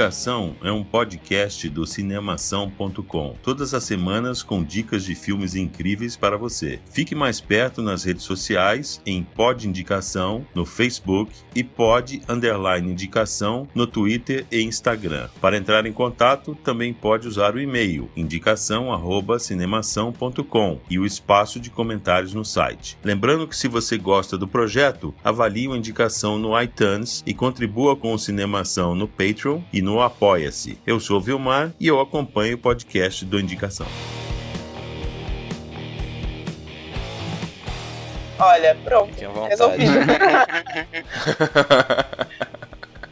Indicação é um podcast do cinemação.com. Todas as semanas com dicas de filmes incríveis para você. Fique mais perto nas redes sociais em Pod Indicação no Facebook e Pod Underline Indicação no Twitter e Instagram. Para entrar em contato, também pode usar o e-mail indicação@cinemação.com e o espaço de comentários no site. Lembrando que se você gosta do projeto, avalie o Indicação no iTunes e contribua com o Cinemação no Patreon e no Apoia-se. Eu sou o Vilmar e eu acompanho o podcast do Indicação. Olha, pronto. Resolvido.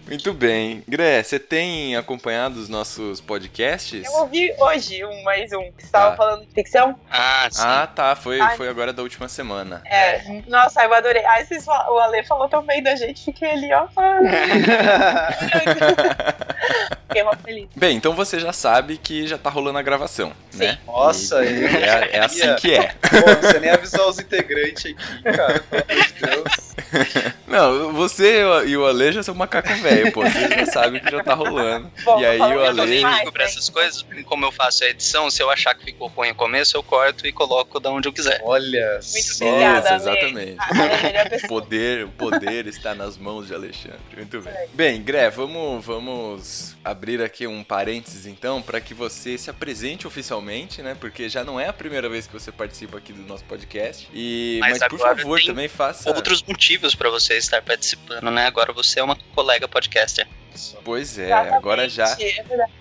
Muito bem. Gré, você tem acompanhado os nossos podcasts? Eu ouvi hoje um mais um que estava Tá. falando de ficção. Ah, sim. Ah, tá. Foi, Ai. foi agora da última semana. É, nossa, eu adorei. Aí vocês, fal- o Ale falou tão bem da gente, fiquei ali, ó. Fiquei mó feliz. Bem, então você já sabe que já tá rolando a gravação, né? Nossa, E- eu- é, é assim que é. Pô, você nem avisou os integrantes aqui, cara. Pelo amor de Deus. Não, você e o Ale já são macaco velho, pô. Vocês já sabem que já tá rolando. Bom, e aí o eu Eu Ale. Mas, ligo pra essas coisas, como eu faço a edição, se eu achar que ficou ruim no começo, eu corto e coloco da onde eu quiser. Olha Muito só. obrigada, exatamente. Ah, é O poder, o poder está nas mãos de Alexandre. Muito bem. Bem, Gré, vamos, vamos abrir aqui um parênteses então para que você se apresente oficialmente, né? Porque já não é a primeira vez que você participa aqui do nosso podcast. E Mas mas, por favor, tem também faça. Outros motivos pra você estar participando, né? Agora você é uma colega podcaster. Pois é, Exatamente, agora já É verdade.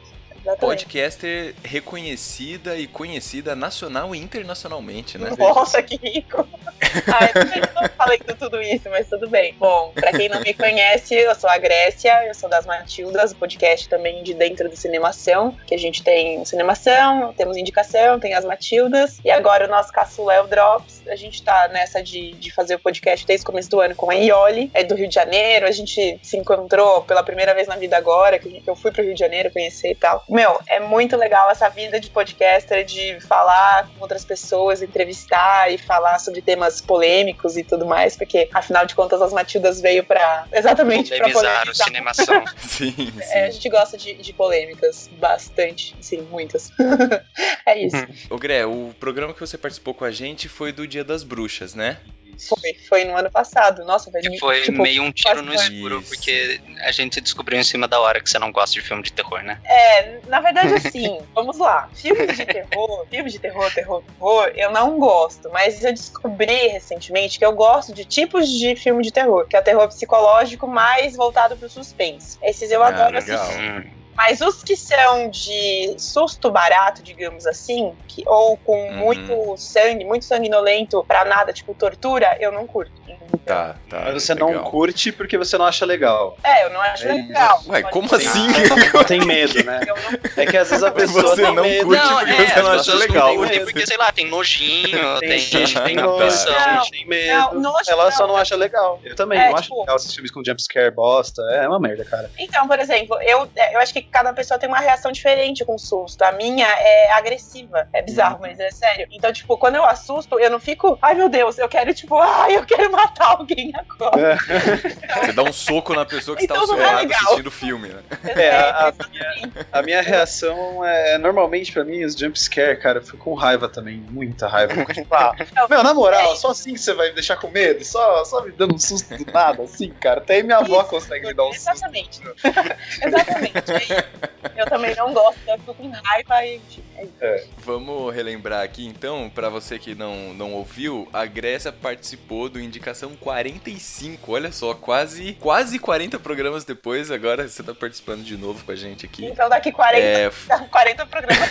Exatamente. podcaster reconhecida e conhecida nacional e internacionalmente, né? Nossa, que rico! Ai, eu não falei tudo isso, mas tudo bem. Bom, pra quem não me conhece, eu sou a Grécia, eu sou das Matildas, o podcast também de dentro do Cinemação, que a gente tem Cinemação, temos indicação, tem as Matildas, e agora o nosso caçula é o Drops. A gente tá nessa de, de fazer o podcast desde o começo do ano com a Ioli, é do Rio de Janeiro, a gente se encontrou pela primeira vez na vida agora, que eu fui pro Rio de Janeiro conhecer e tal. Meu, é muito legal essa vida de podcaster, de falar com outras pessoas, entrevistar e falar sobre temas polêmicos e tudo mais, porque afinal de contas as Matildas veio pra exatamente pra Polemizar o cinemação. Sim, sim. É, a gente gosta de, de polêmicas, bastante, sim, muitas. é isso. Ô Gré, o programa que você participou com a gente foi do Dia das Bruxas, né? Foi, foi no ano passado. Nossa, foi, Que foi tipo, meio um tiro no escuro, Isso. porque a gente descobriu em cima da hora que você não gosta de filme de terror, né? É, na verdade, assim, vamos lá. Filmes de terror, filmes de terror, terror, terror, eu não gosto. Mas eu descobri recentemente que eu gosto de tipos de filme de terror, que é o terror psicológico mais voltado pro suspense. Esses eu Ah, adoro legal. assistir. Mas os que são de susto barato, digamos assim, que, ou com Uhum. muito sangue, muito sanguinolento pra nada, tipo tortura, eu não curto. Tá, tá. Mas você legal. não curte porque você não acha legal. É, eu não acho É, legal. Ué, como assim? Tem medo, né? Não É que às vezes a pessoa Você tem não medo. curte porque você não acha legal. Não curtem porque, sei lá, tem nojinho, Tem tem, gente que tem. Não, tem medo. não, nojo Ela não. só não acha legal. Eu também É, não acho tipo- legal esses filmes com jumpscare bosta. É uma merda, cara. Então, por exemplo, eu, eu acho que cada pessoa tem uma reação diferente com susto. A minha é agressiva. É bizarro, mas é sério. Então, tipo, quando eu assusto, eu não fico, ai meu Deus, eu quero, tipo, ai, eu quero matar alguém agora. Você dá um soco na pessoa que está ao Então seu não é assistindo o filme, né? É, a- exatamente. A minha reação é normalmente pra mim os jumpscare, cara, eu fico com raiva também, muita raiva. Tipo, ah, meu, na moral, só assim que você vai me deixar com medo? Só, só me dando um susto do nada, assim, cara. Até aí minha avó Isso, consegue me dar um susto. Exatamente. Exatamente. É. Eu também não gosto, eu fico com raiva e. É. Vamos relembrar aqui então, para você que não, não ouviu, a Grécia participou do Indicação 45. Olha só, quase quase 40 programas depois, agora você tá participando de novo com a gente aqui. Então daqui 40, é... 40 programas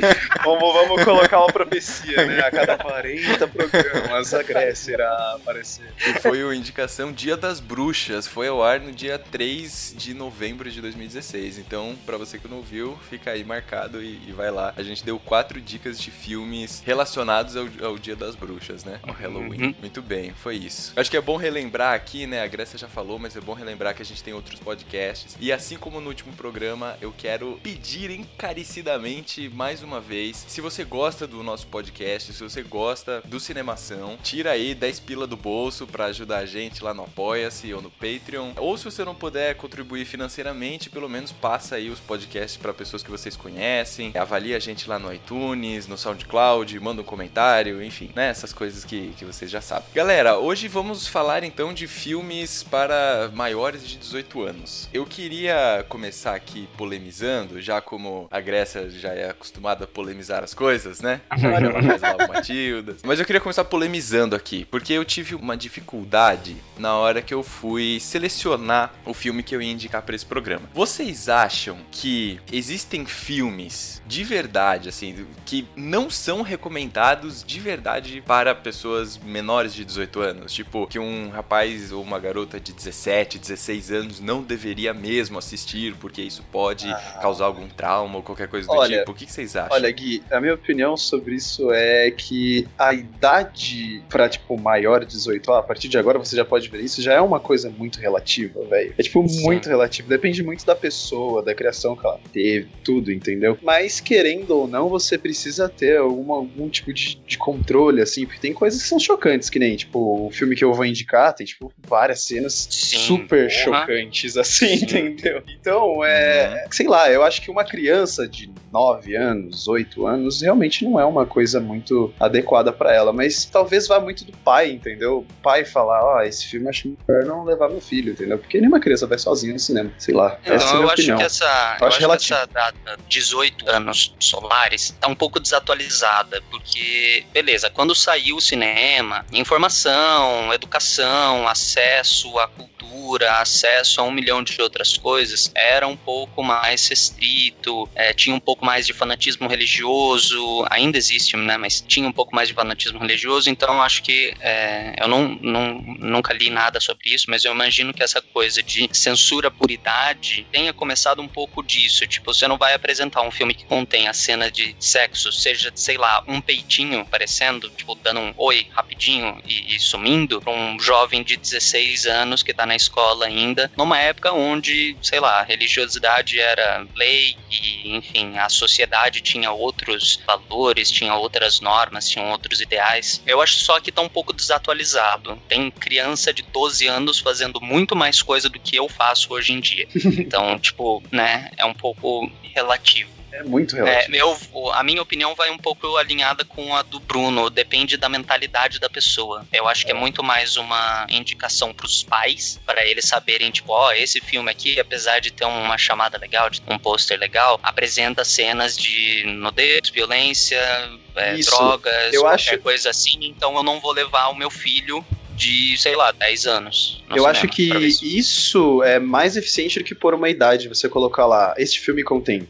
vamos, vamos colocar uma profecia, né? A cada 40 programas a Grécia irá aparecer. E foi o Indicação Dia das Bruxas, foi ao ar no dia 3 de novembro de 2016. Então, para você que não viu, fica aí marcado e, e, vai lá. A gente deu quatro dicas de filmes relacionados ao, ao Dia das Bruxas, né? Ao Halloween. Uhum. Muito bem, foi isso. Acho que é bom relembrar aqui, né? A Grécia já falou, mas é bom relembrar que a gente tem outros podcasts. E assim como no último programa, eu quero pedir encarecidamente mais uma vez, se você gosta do nosso podcast, se você gosta do Cinemação, tira aí 10 pila do bolso para ajudar a gente lá no Apoia-se ou no Patreon. Ou se você não puder contribuir financeiramente, pelo menos passa aí os podcasts para pessoas que vocês conhecem, avalia a gente lá no iTunes, no SoundCloud, manda um comentário, enfim, né? Essas coisas que, que vocês já sabem. Galera, hoje vamos falar então de filmes para maiores de 18 anos. Eu queria começar aqui polemizando, já como a Grécia já é acostumada a polemizar as coisas, né? Agora ela faz lá o Matilda. Mas eu queria começar polemizando aqui, porque eu tive uma dificuldade na hora que eu fui selecionar o filme que eu ia indicar para esse programa. Vocês acham que existem filmes de verdade, assim, que não são recomendados de verdade para pessoas menores de 18 anos? Tipo, que um rapaz ou uma garota de 17, 16 anos não deveria mesmo assistir, porque isso pode ah. causar algum trauma ou qualquer coisa do olha, tipo. O que, que vocês acham? Olha, Gui, a minha opinião sobre isso é que a idade pra, tipo, maior de 18, ó, a partir de agora você já pode ver isso, já é uma coisa muito relativa, velho. É, tipo, Sim. muito relativo. Depende muito da pessoa, da criação que ela teve, tudo, entendeu? Mas, querendo ou não, você precisa ter alguma, algum tipo de, de controle, assim, porque tem coisas que são chocantes, que nem, tipo, o filme que eu vou indicar tem, tipo, várias cenas Sim, super chocantes, assim, Sim. entendeu? Então, é. Uhum. Sei lá, eu acho que uma criança de 9 anos, 8 anos, realmente não é uma coisa muito adequada para ela, mas talvez vá muito do pai, entendeu? O pai falar, ó, oh, esse filme acho melhor não levar meu filho, entendeu? Porque nenhuma criança vai sozinha no cinema, sei lá. Essa é a eu, acho opinião. que essa, eu, acho, eu acho que essa data, 18 anos solares, tá um pouco desatualizada, porque, beleza, quando saiu o cinema, informação, educação, acesso à cultura, cultura, acesso a um milhão de outras coisas, era um pouco mais restrito, é, tinha um pouco mais de fanatismo religioso, ainda existe, né, mas tinha um pouco mais de fanatismo religioso, então acho que é, eu não, não, nunca li nada sobre isso, mas eu imagino que essa coisa de censura por idade tenha começado um pouco disso, tipo, você não vai apresentar um filme que contém a cena de sexo, seja, sei lá, um peitinho aparecendo, tipo, dando um oi rapidinho e, e sumindo, pra um jovem de 16 anos que tá na escola ainda, numa época onde, sei lá, a religiosidade era lei e, enfim, a sociedade tinha outros valores, tinha outras normas, tinha outros ideais. Eu acho só que tá um pouco desatualizado. Tem criança de 12 anos fazendo muito mais coisa do que eu faço hoje em dia. Então, tipo, né, é um pouco relativo. É muito relativo. É, eu, a minha opinião vai um pouco alinhada com a do Bruno. Depende da mentalidade da pessoa. Eu acho que é muito mais uma indicação para os pais, para eles saberem, tipo, ó, oh, esse filme aqui, apesar de ter uma chamada legal, de um pôster legal, apresenta cenas de nudez, violência, é, drogas, eu qualquer acho... coisa assim. Então eu não vou levar o meu filho de, sei lá, 10 anos. Eu cinema, acho que isso é mais eficiente do que por uma idade, você colocar lá, este filme contém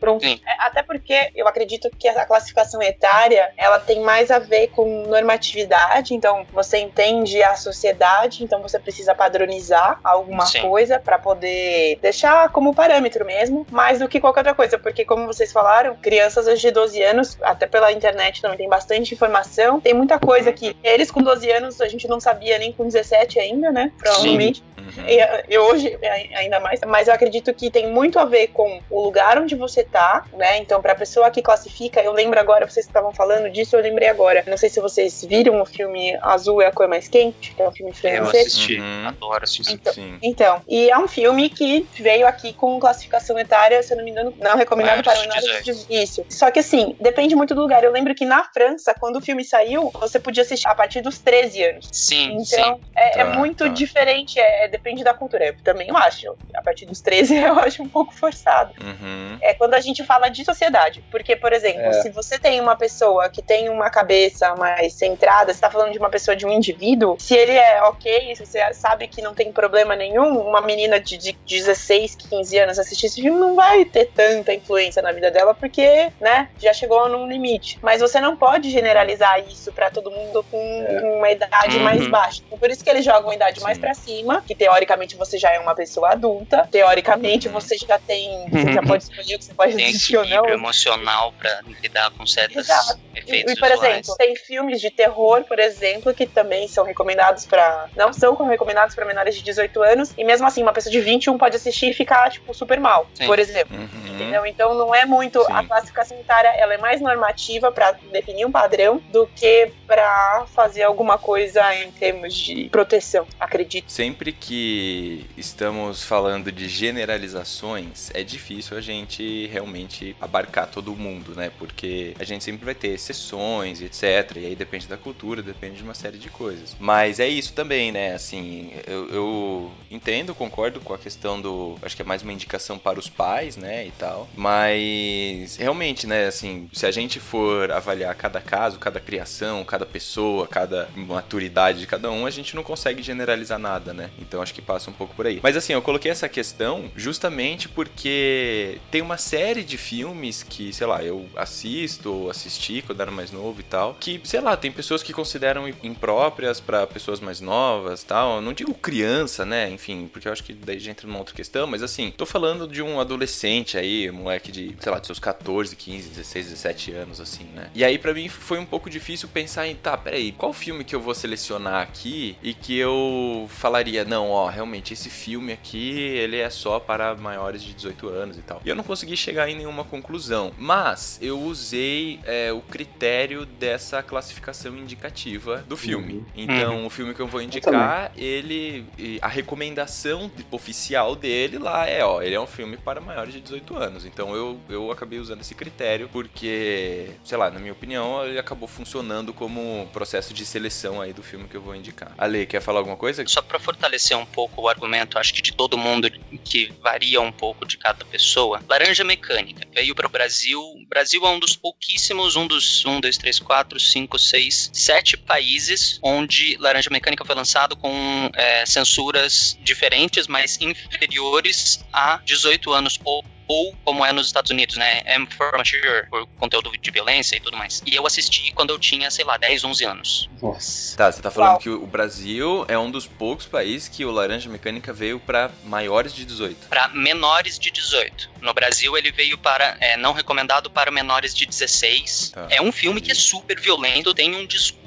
pronto. Até porque eu acredito que a classificação etária, ela tem mais a ver com normatividade, então você entende a sociedade, então você precisa padronizar alguma Sim. coisa para poder deixar como parâmetro mesmo, mais do que qualquer outra coisa, porque como vocês falaram, crianças hoje de 12 anos, até pela internet também tem bastante informação, tem muita coisa que eles com 12 anos a gente não sabia nem com 17 ainda, né? Provavelmente. Uhum. E, e, hoje ainda mais. Mas eu acredito que tem muito a ver com o lugar onde você tá, né? Então, pra pessoa que classifica, eu lembro agora, vocês estavam falando disso, eu lembrei agora. Não sei se vocês viram o filme Azul é a Cor Mais Quente, que é um filme francês. Eu assisti, uhum. adoro assistir. Então, Sim. então, e é um filme que veio aqui com classificação etária, se eu não me engano, não recomendado para menores de Isso. Só que assim, depende muito do lugar. Eu lembro que na França, quando o filme saiu, você você podia assistir a partir dos 13 anos. Sim, então, sim. É, é Tá, muito tá. diferente, é, depende da cultura. Eu também eu acho. A partir dos 13 eu acho um pouco forçado. Uhum. É quando a gente fala de sociedade. Porque, por exemplo, É. se você tem uma pessoa que tem uma cabeça mais centrada, você tá falando de uma pessoa, de um indivíduo, se ele é ok, se você sabe que não tem problema nenhum, uma menina de, de 16, 15 anos assistir esse filme não vai ter tanta influência na vida dela, porque, né, já chegou num limite. Mas você não pode generalizar isso pra todo mundo com, É. com uma idade Uhum. mais baixa. Então, por isso que eles jogam a idade mais Sim. pra cima, que teoricamente você já é uma pessoa adulta, teoricamente Uhum. você já tem, você já pode escolher o que você pode Tem assistir ou não. equilíbrio emocional pra lidar com certos Exato. E, efeitos e, por visuais. exemplo, tem filmes de terror, por exemplo, que também são recomendados pra. não são recomendados pra menores de 18 anos, e mesmo assim, uma pessoa de 21 pode assistir e ficar, tipo, super mal, Sim. por exemplo. Uhum. Entendeu? Então não é muito. Sim. A classificação etária ela é mais normativa pra definir um padrão do que pra fazer alguma coisa em termos de proteção, acredito. Sempre que estamos falando de generalizações, é difícil a gente realmente abarcar todo mundo, né? Porque a gente sempre vai ter exceções etc. E aí depende da cultura, depende de uma série de coisas. Mas é isso também, né? Assim, eu, eu entendo, concordo com a questão do. Acho que é mais uma indicação para os pais, né? E tal. Mas realmente, né? Assim, se a gente for avaliar cada caso, cada criação, cada pessoa, cada maturidade de cada um, a gente não consegue generalizar nada, né? Então acho que passa um pouco por aí. Mas assim, eu coloquei essa questão justamente porque tem uma série de filmes que, sei lá, eu assisto ou assisti quando era mais novo e tal, que, sei lá, tem pessoas que consideram impróprias pra pessoas mais novas tal. Eu Não digo criança, né? Enfim, porque eu acho que daí já entra numa outra questão, mas assim, tô falando de um adolescente aí, um moleque de, sei lá, de seus 14, 15, 16, 17 anos, assim, né? E aí pra mim foi um pouco difícil pensar em, tá, peraí, qual filme que eu vou selecionar aqui e que eu falaria, não, ó, realmente esse filme aqui, ele é só para maiores de 18 anos e tal. E eu não consegui chegar em nenhuma conclusão, mas eu usei é, o critério dessa classificação indicativa do filme. Uhum. Então, o filme que eu vou indicar, ele, e a recomendação oficial dele lá é, ó, ele é um filme para maiores de 18 anos. Então, eu, eu acabei usando esse critério porque, sei lá, na minha opinião, ele acabou funcionando como um processo de seleção aí do filme que eu vou indicar. Ale, quer falar alguma coisa? Só pra fortalecer um pouco o argumento, acho que de todo mundo, que varia um pouco de cada pessoa. Laranja Mecânica veio para o Brasil. O Brasil é um dos pouquíssimos, um dos um, dois, três, quatro, cinco, seis, sete países onde Laranja Mecânica foi lançado com é, censuras diferentes, mas inferiores a 18 anos ou ou como é nos Estados Unidos, né? M for Mature, por conteúdo de violência e tudo mais. E eu assisti quando eu tinha, sei lá, 10, 11 anos. Nossa. Tá, você tá falando Uau. que o Brasil é um dos poucos países que o Laranja Mecânica veio pra maiores de 18. Para menores de 18. No Brasil, ele veio para. É, não recomendado para menores de 16. Tá. É um filme que é super violento, tem um discurso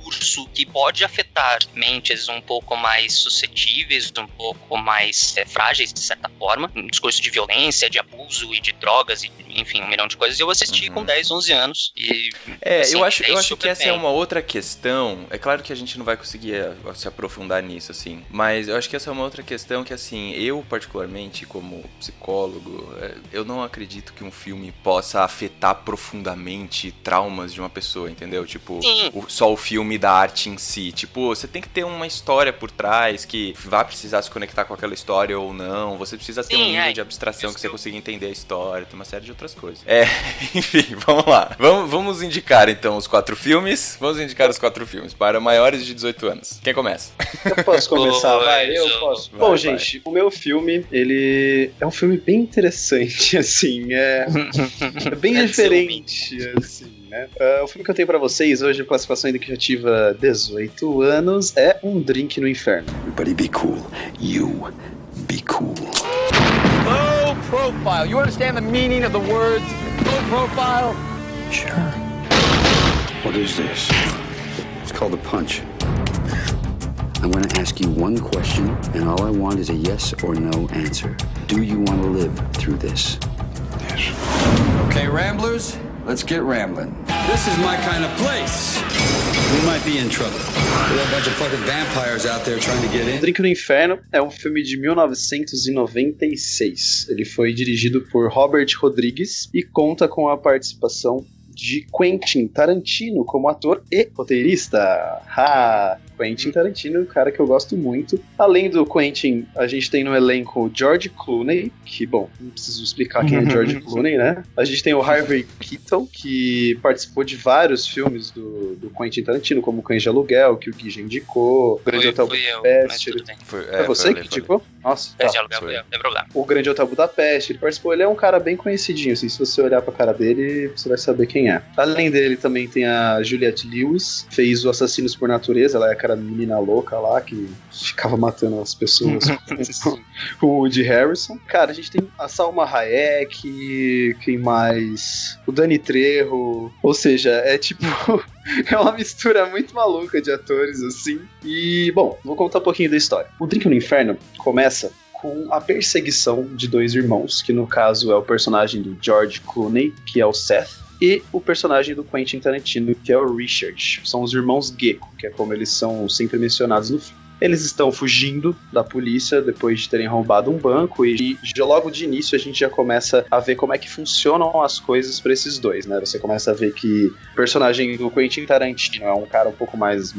que pode afetar mentes um pouco mais suscetíveis, um pouco mais é, frágeis, de certa forma. Um discurso de violência, de abuso e de drogas, e, enfim, um milhão de coisas. Eu assisti Uhum. com 10, 11 anos. E É, Assim, eu acho, eu acho que essa é uma outra questão. É claro que a gente não vai conseguir eh, se aprofundar nisso, assim. Mas eu acho que essa é uma outra questão que, assim, eu, particularmente, como psicólogo, eh, eu não acredito que um filme possa afetar profundamente traumas de uma pessoa, entendeu? Tipo, o- só o filme da arte em si. Tipo, você tem que ter uma história por trás que vai precisar se conectar com aquela história ou não. Você precisa ter Sim, um nível é. de abstração que você consiga entender a história, tem uma série de outras coisas. É, enfim, vamos lá. Vamos, vamos indicar então os quatro filmes. Vamos indicar os quatro filmes para maiores de 18 anos. Quem começa? Eu posso começar, vai? Eu posso. vai, Bom, vai. gente, o meu filme, ele é um filme bem interessante, assim, é, é bem É diferente, assim, né? Ah, o filme que eu tenho pra vocês hoje, classificação indicativa 18 anos, é Um Drink no Inferno. Everybody be cool. You be cool. Low profile. You understand the meaning of the words low profile? Sure. What is this? It's called a punch. I'm going to ask you one question, and all I want is a yes or no answer. Do you want to live through this? Yes. Okay, Ramblers, let's get rambling. This is my kind of place. We might be in trouble. We have a bunch of fucking vampires out there trying to get in. Drink no Inferno é um filme de 1996. Ele foi dirigido por Robert Rodrigues e conta com a participação de Quentin Tarantino como ator e roteirista. Ha! Quentin Tarantino, um cara que eu gosto muito. Além do Quentin, a gente tem no elenco George Clooney, que, bom, não preciso explicar quem é George Clooney, né? A gente tem o Harvey Keitel, que participou de vários filmes do, do Quentin Tarantino, como Cães de Aluguel, que o Gui já indicou, Grande Hotel Budapeste. Foi, é, é você que indicou? Nossa, tá. de Aluguel, não tem problema. O Grande Hotel Budapeste, ele participou. Ele é um cara bem conhecidinho, assim, se você olhar pra cara dele, você vai saber quem é. Além dele, também tem a Juliette Lewis, fez o Assassinos por Natureza, ela é aquela menina louca lá que ficava matando as pessoas com o Woody Harrison. Cara, a gente tem a Salma Hayek, quem mais? O Dani Trejo. Ou seja, é tipo. é uma mistura muito maluca de atores, assim. E, bom, vou contar um pouquinho da história. O Drink no Inferno começa com a perseguição de dois irmãos, que no caso é o personagem do George Clooney, que é o Seth, e o personagem do Quentin Tarantino, que é o Richard. São os irmãos Gecko, que é como eles são sempre mencionados no filme. Eles estão fugindo da polícia depois de terem roubado um banco e, e logo de início a gente já começa a ver como é que funcionam as coisas para esses dois, né? Você começa a ver que o personagem do Quentin Tarantino é um cara um pouco mais,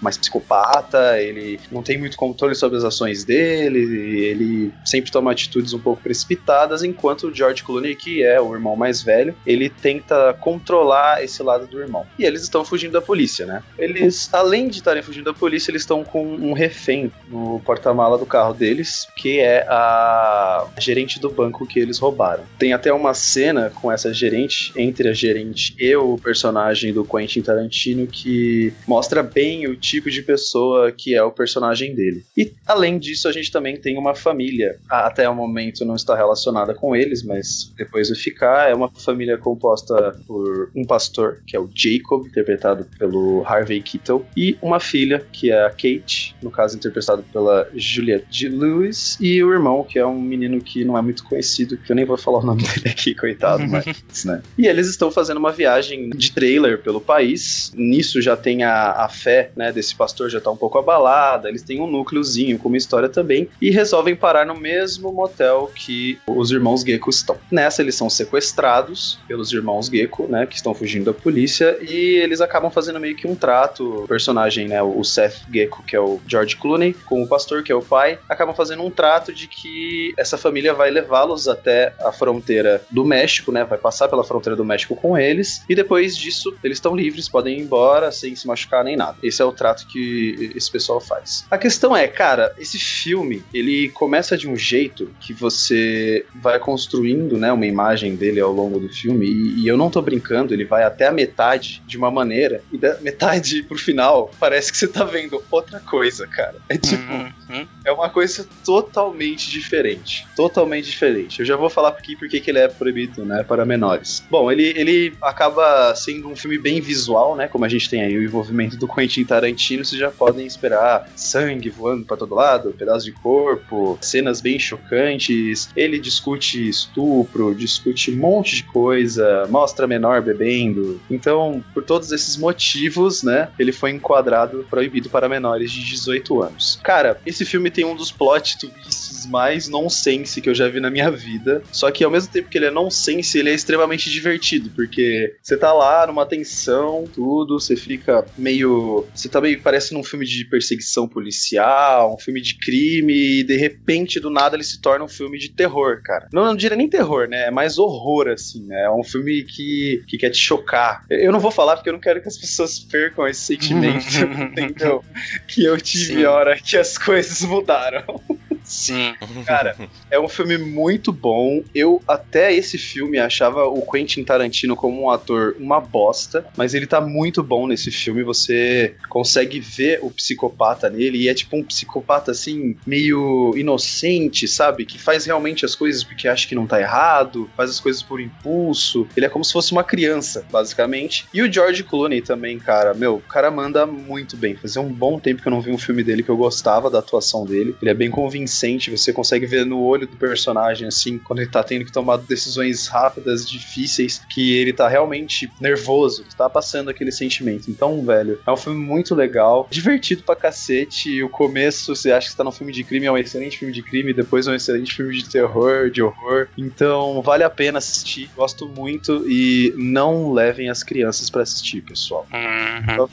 mais psicopata, ele não tem muito controle sobre as ações dele, ele sempre toma atitudes um pouco precipitadas, enquanto o George Clooney, que é o irmão mais velho, ele tenta controlar esse lado do irmão. E eles estão fugindo da polícia, né? Eles, além de estarem fugindo da polícia, eles estão com um refém no porta-mala do carro deles, que é a gerente do banco que eles roubaram. Tem até uma cena com essa gerente, entre a gerente e o personagem do Quentin Tarantino, que mostra bem o tipo de pessoa que é o personagem dele. E além disso, a gente também tem uma família. Até o momento não está relacionada com eles, mas depois vai ficar. É uma família composta por um pastor, que é o Jacob, interpretado pelo Harvey Keitel, e uma filha, que é a Kate, no caso interpretado pela Juliette Lewis, e o irmão, que é um menino que não é muito conhecido, que eu nem vou falar o nome dele aqui, coitado, mas, né? E eles estão fazendo uma viagem de trailer pelo país. Nisso já tem a, a fé, né, desse pastor já tá um pouco abalada, eles têm um núcleozinho com uma história também, e resolvem parar no mesmo motel que os irmãos Gecko estão. Nessa, eles são sequestrados pelos irmãos Gecko, né, que estão fugindo da polícia, e eles acabam fazendo meio que um trato. O personagem, né, o Seth Gecko, que é o George Clooney com o pastor, que é o pai, acabam fazendo um trato de que essa família vai levá-los até a fronteira do México, né? Vai passar pela fronteira do México com eles, e depois disso eles estão livres, podem ir embora sem se machucar nem nada. Esse é o trato que esse pessoal faz. A questão é, cara, esse filme, ele começa de um jeito que você vai construindo, né, uma imagem dele ao longo do filme, e, e eu não tô brincando, ele vai até a metade de uma maneira, e da metade pro final, parece que você tá vendo outra coisa cara. É tipo. Uhum. É uma coisa totalmente diferente. Totalmente diferente. Eu já vou falar aqui porque que ele é proibido, né? Para menores. Bom, ele, ele acaba sendo um filme bem visual, né? Como a gente tem aí o envolvimento do Quentin Tarantino, vocês já podem esperar sangue voando para todo lado, pedaços de corpo, cenas bem chocantes. Ele discute estupro, discute um monte de coisa, mostra menor bebendo. Então, por todos esses motivos, né? Ele foi enquadrado proibido para menores de 18 18 anos. Cara, esse filme tem um dos plot twists mais nonsense que eu já vi na minha vida. Só que ao mesmo tempo que ele é nonsense, ele é extremamente divertido, porque você tá lá numa tensão, tudo, você fica meio. Você tá meio. Parece num filme de perseguição policial, um filme de crime, e de repente, do nada, ele se torna um filme de terror, cara. Não, não diria nem terror, né? É mais horror, assim, né? É um filme que, que quer te chocar. Eu não vou falar porque eu não quero que as pessoas percam esse sentimento, entendeu? Que eu tive Sim. hora que as coisas mudaram. Sim. Cara, é um filme muito bom. Eu até esse filme achava o Quentin Tarantino como um ator uma bosta, mas ele tá muito bom nesse filme. Você consegue ver o psicopata nele e é tipo um psicopata assim, meio inocente, sabe? Que faz realmente as coisas porque acha que não tá errado, faz as coisas por impulso. Ele é como se fosse uma criança, basicamente. E o George Clooney também, cara. Meu, o cara manda muito bem. Fazia um bom tempo que eu não vi um filme dele que eu gostava da atuação dele. Ele é bem convincente sente, você consegue ver no olho do personagem, assim, quando ele tá tendo que tomar decisões rápidas, difíceis, que ele tá realmente nervoso, tá passando aquele sentimento. Então, velho, é um filme muito legal, divertido pra cacete. O começo, você acha que está num filme de crime, é um excelente filme de crime, depois é um excelente filme de terror, de horror. Então, vale a pena assistir. Gosto muito e não levem as crianças para assistir, pessoal. Uhum.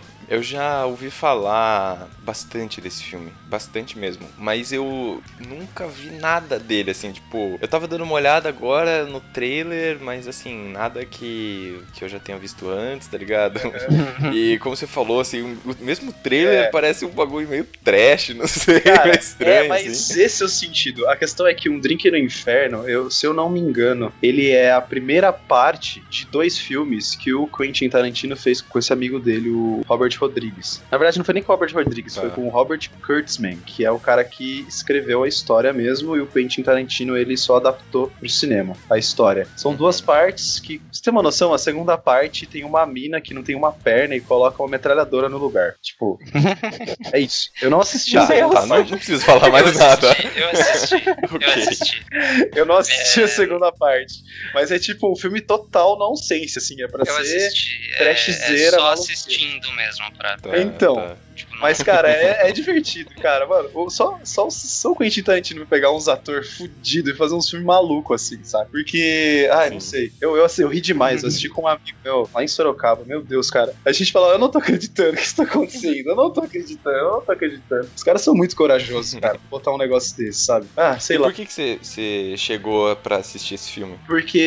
Eu já ouvi falar bastante desse filme, bastante mesmo, mas eu nunca vi nada dele, assim, tipo, eu tava dando uma olhada agora no trailer, mas assim, nada que, que eu já tenha visto antes, tá ligado? e como você falou, assim, o mesmo trailer é. parece um bagulho meio trash, não sei, Cara, estranho. É, mas assim. esse é o sentido. A questão é que Um Drink no Inferno, eu, se eu não me engano, ele é a primeira parte de dois filmes que o Quentin Tarantino fez com esse amigo dele, o Robert Rodrigues. Na verdade, não foi nem com o Robert Rodrigues, foi tá. com o Robert Kurtzman, que é o cara que escreveu a história mesmo, e o Quentin Tarantino ele só adaptou pro cinema a história. São duas partes que, você tem uma noção, a segunda parte tem uma mina que não tem uma perna e coloca uma metralhadora no lugar. Tipo, é isso. Eu não assisti tá, a tá, não, não preciso falar mais nada. Eu assisti, okay. eu assisti. Eu não assisti é... a segunda parte. Mas é tipo um filme total nonsense, assim, é pra eu ser assisti. trashzeira. É, é só assistindo mesmo pra... Tá, então... Tá. Tipo, mas, cara, é, é, divertido, cara. Mano, só, só, só o Quentin Tarantino pegar uns atores fudidos e fazer uns filmes malucos, assim, sabe? Porque, ai, Sim. não sei. Eu, eu, assim, eu ri demais. Eu assisti com um amigo meu lá em Sorocaba. Meu Deus, cara. A gente fala, eu não tô acreditando que isso tá acontecendo. Eu não tô acreditando, eu não tô acreditando. Os caras são muito corajosos, cara, botar um negócio desse, sabe? Ah, sei e lá. Por que você chegou pra assistir esse filme? Porque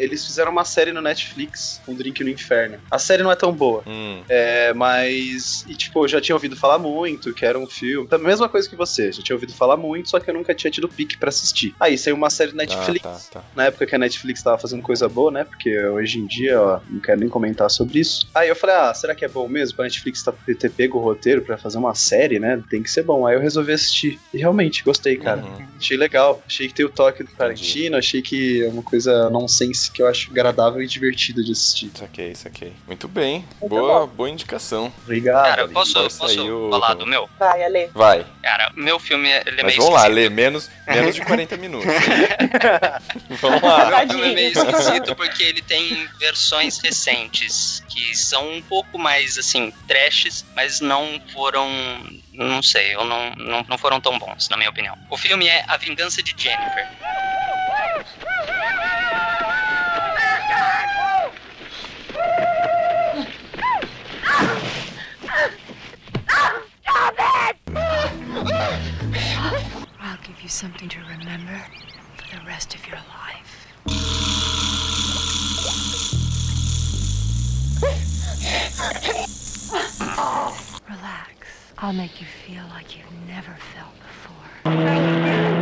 eles fizeram uma série no Netflix, Um Drink no Inferno. A série não é tão boa. Hum. É, mas. E, tipo, eu já tinha ouvido falar muito, que era um filme. A mesma coisa que você, já tinha ouvido falar muito, só que eu nunca tinha tido pique para assistir. Aí saiu uma série Netflix. Ah, tá, tá. Na época que a Netflix tava fazendo coisa boa, né? Porque hoje em dia, ó, não quero nem comentar sobre isso. Aí eu falei, ah, será que é bom mesmo pra Netflix tá, ter pego o roteiro para fazer uma série, né? Tem que ser bom. Aí eu resolvi assistir. E realmente, gostei, cara. Uhum. Achei legal. Achei que tem o toque do Tarantino, achei que é uma coisa nonsense que eu acho agradável e divertida de assistir. Saquei, saquei. Muito bem. boa, boa indicação. Obrigado. Cara, posso, posso falar do meu? Vai, Ale. Vai. Cara, meu filme ele é Mas meio vamos lá, Lê, menos, menos de 40 minutos. vamos lá. Meu filme é meio esquisito porque ele tem versões recentes que são um pouco mais, assim, trashes, mas não foram não sei, eu não, não, não foram tão bons, na minha opinião. O filme é A Vingança de Jennifer. You something to remember for the rest of your life. Relax. I'll make you feel like you've never felt before.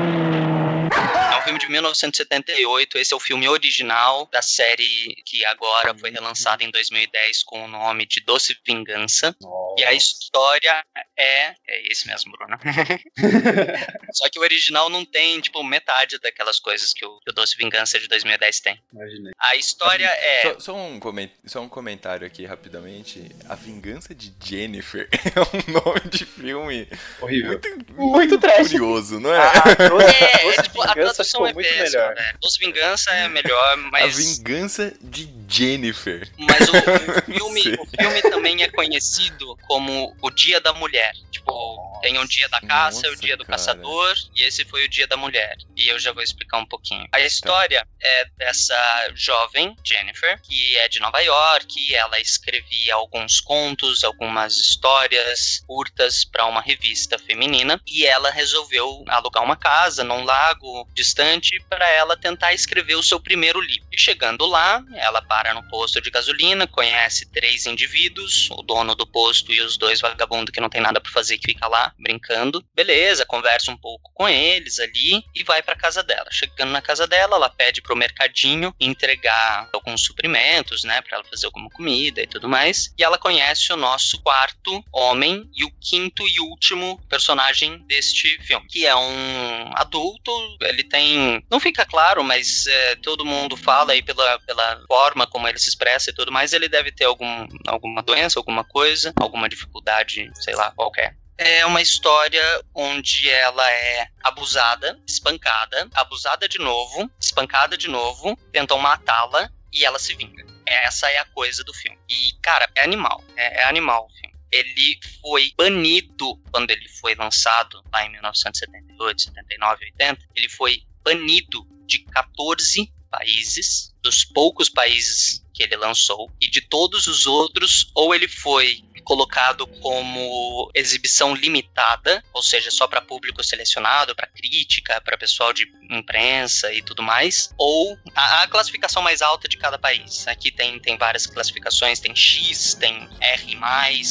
Um filme de 1978. Esse é o filme original da série que agora foi relançada em 2010 com o nome de Doce Vingança. Oh. E a história é. É esse mesmo, Bruno. Só que o original não tem, tipo, metade daquelas coisas que o, que o Doce Vingança de 2010 tem. Imaginei. A história é. Só, só, um só um comentário aqui rapidamente. A Vingança de Jennifer é um nome de filme horrível. Muito, muito, muito curioso, não é? Ah, é, é tipo, a tradução é muito péssima, melhor. Né? Doce Vingança é melhor, mas. A Vingança de Jennifer. Mas o, o filme, o filme também é conhecido como O Dia da Mulher. Tipo, tem um dia da caça, Nossa, o dia do cara. caçador, e esse foi o dia da mulher. E eu já vou explicar um pouquinho. A história tá. é dessa jovem, Jennifer, que é de Nova York, ela escrevia alguns contos, algumas histórias curtas para uma revista feminina, e ela resolveu alugar uma casa num lago distante para ela tentar escrever o seu primeiro livro. E chegando lá, ela para no posto de gasolina, conhece três indivíduos, o dono do posto e os dois vagabundos que não tem nada para fazer que fica lá brincando. Beleza, conversa um pouco com eles ali e vai para casa dela. Chegando na casa dela, ela pede pro mercadinho entregar alguns suprimentos, né, para ela fazer alguma comida e tudo mais. E ela conhece o nosso quarto homem e o quinto e último personagem deste filme, que é um adulto. Ele tem, não fica claro, mas é, todo mundo fala aí pela, pela forma como ele se expressa e tudo mais. Ele deve ter algum, alguma doença, alguma coisa, alguma dificuldade, sei lá, qualquer é uma história onde ela é abusada, espancada, abusada de novo, espancada de novo, tentam matá-la e ela se vinga. Essa é a coisa do filme. E, cara, é animal. É, é animal o filme. Ele foi banido quando ele foi lançado lá em 1978, 79, 80. Ele foi banido de 14 países, dos poucos países que ele lançou, e de todos os outros, ou ele foi colocado como exibição limitada, ou seja, só para público selecionado, para crítica, para pessoal de imprensa e tudo mais, ou a, a, classificação mais alta de cada país. Aqui tem, tem várias classificações, tem X, tem R+,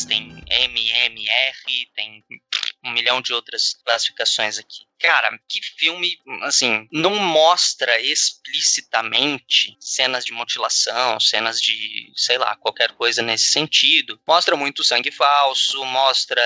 tem MMR, tem um milhão de outras classificações aqui. Cara, que filme, assim, não mostra explicitamente cenas de mutilação, cenas de, sei lá, qualquer coisa nesse sentido. Mostra muito sangue falso, mostra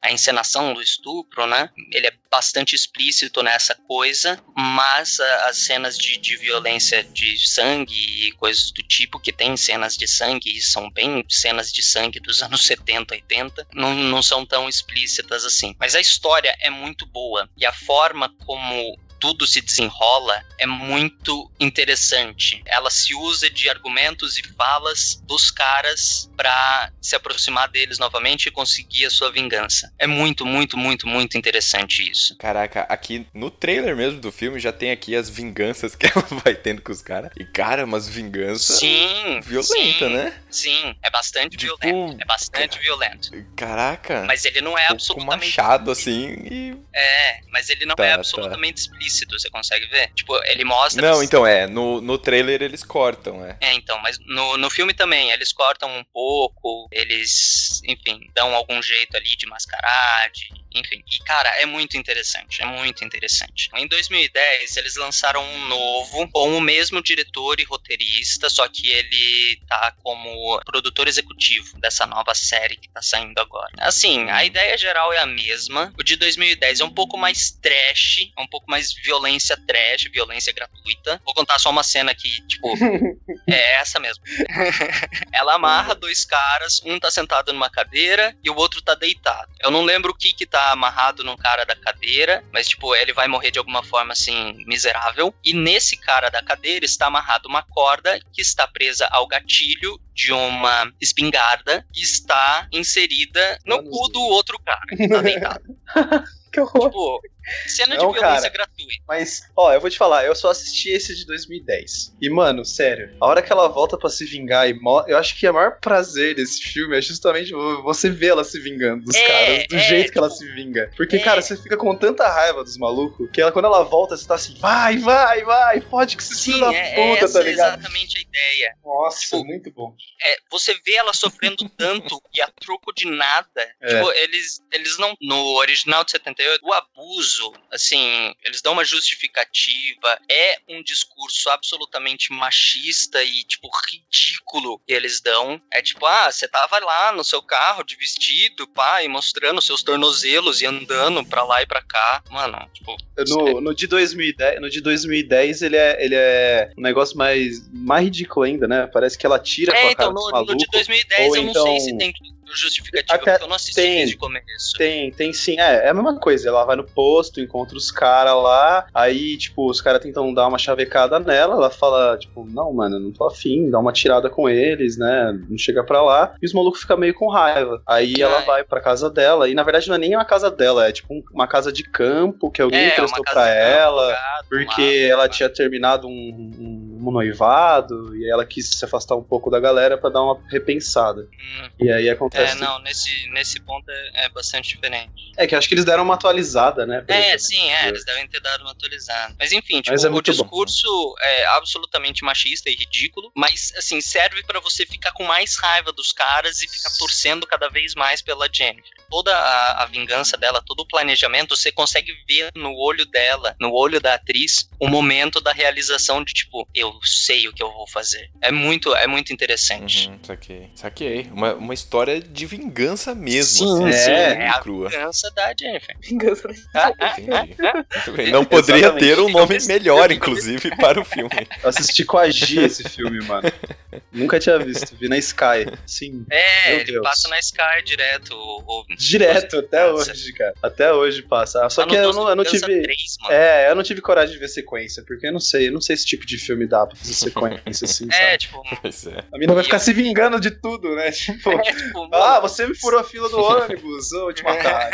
a encenação do estupro, né? Ele é bastante explícito nessa coisa, mas as cenas de, de violência de sangue e coisas do tipo, que tem cenas de sangue e são bem cenas de sangue dos anos 70, 80, não, não são tão explícitas assim. Mas a história é muito boa e a forma como tudo se desenrola é muito interessante. Ela se usa de argumentos e falas dos caras para se aproximar deles novamente e conseguir a sua vingança. É muito, muito, muito, muito interessante isso. Caraca, aqui no trailer mesmo do filme já tem aqui as vinganças que ela vai tendo com os caras. E cara, umas vinganças sim, violenta, sim, né? Sim, é bastante tipo, violento. É bastante violento. Caraca. Mas ele não é absolutamente. Machado assim e. É, mas ele não tá, é tá. absolutamente tá. explícito, você consegue ver? Tipo, ele mostra. Não, então é, no, no trailer eles cortam, é. É, então, mas no, no filme também, eles cortam um pouco, eles, enfim, dão algum jeito ali de mascarar, de enfim. E, cara, é muito interessante. É muito interessante. Em 2010, eles lançaram um novo, com o mesmo diretor e roteirista, só que ele tá como produtor executivo dessa nova série que tá saindo agora. Assim, a ideia geral é a mesma. O de 2010 é um pouco mais trash, é um pouco mais violência trash, violência gratuita. Vou contar só uma cena que, tipo, é essa mesmo. Ela amarra dois caras, um tá sentado numa cadeira e o outro tá deitado. Eu não lembro o que que tá amarrado num cara da cadeira, mas, tipo, ele vai morrer de alguma forma, assim, miserável. E nesse cara da cadeira está amarrado uma corda que está presa ao gatilho de uma espingarda que está inserida no cu do outro cara que tá deitado. que horror. Tipo, Cena de violência cara, gratuita. Mas, ó, eu vou te falar, eu só assisti esse de 2010. E, mano, sério, a hora que ela volta para se vingar e eu acho que o maior prazer desse filme é justamente você ver ela se vingando dos é, caras, do é, jeito tipo, que ela tipo, se vinga. Porque, é. cara, você fica com tanta raiva dos malucos que ela, quando ela volta, você tá assim, vai, vai, vai, pode que se Sim, da é, puta, essa tá ligado? É exatamente a ideia. Nossa, tipo, muito bom. É, você vê ela sofrendo tanto e a troco de nada. É. Tipo, eles, eles não. No original de 78, o abuso assim, eles dão uma justificativa, é um discurso absolutamente machista e, tipo, ridículo que eles dão. É tipo, ah, você tava lá no seu carro de vestido, pai, mostrando seus tornozelos e andando pra lá e pra cá. Mano, tipo. No, no, de 2010, no de 2010 ele é, ele é um negócio mais, mais ridículo ainda, né? Parece que ela tira é, com a então, cara no, no de 2010 eu então... não sei se tem justificativa, Até porque eu não assisti tem, desde o começo. Tem, tem sim. É, é a mesma coisa. Ela vai no posto, encontra os caras lá, aí, tipo, os caras tentam dar uma chavecada nela, ela fala, tipo, não, mano, não tô afim, dá uma tirada com eles, né? Não chega pra lá. E os malucos ficam meio com raiva. Aí Ai. ela vai pra casa dela, e na verdade não é nem uma casa dela, é tipo uma casa de campo que alguém é, emprestou pra ela, porque ela tinha terminado um, um, um, noivado, e ela quis se afastar um pouco da galera para dar uma repensada. Hum. E aí acontece é, não, nesse, nesse ponto é, é, bastante diferente. É que acho que eles deram uma atualizada, né? É, sim, é, eles devem ter dado uma atualizada. Mas enfim, tipo, mas é o discurso bom. é absolutamente machista e ridículo, mas assim, serve para você ficar com mais raiva dos caras e ficar torcendo cada vez mais pela Jennifer. Toda a, a vingança dela, todo o planejamento, você consegue ver no olho dela, no olho da atriz, o momento da realização de tipo, eu eu sei o que eu vou fazer. É muito, é muito interessante. Uhum, saquei. Saquei. Uma, uma história de vingança mesmo. Sim, assim, é, assim, é a crua. vingança da Jennifer. Vingança. Ah, ah, Entendi. Muito bem. Não poderia Exatamente. ter um nome melhor, inclusive, para o filme. Eu assisti com a G esse filme, mano. Nunca tinha visto, vi na Sky. Sim. É, Meu ele Deus. passa na Sky direto. O, o- Direto, até Nossa. hoje, cara. Até hoje passa. Só Tá que eu não, eu não tive. 3, mano. É, eu não tive coragem de ver sequência, porque eu não sei, eu não sei esse tipo de filme dá pra fazer sequência assim, É, sabe? tipo, é. A mina vai ficar se vingando de tudo, né? Tipo, é, tipo, ah, você me furou a fila do ônibus, eu vou te matar.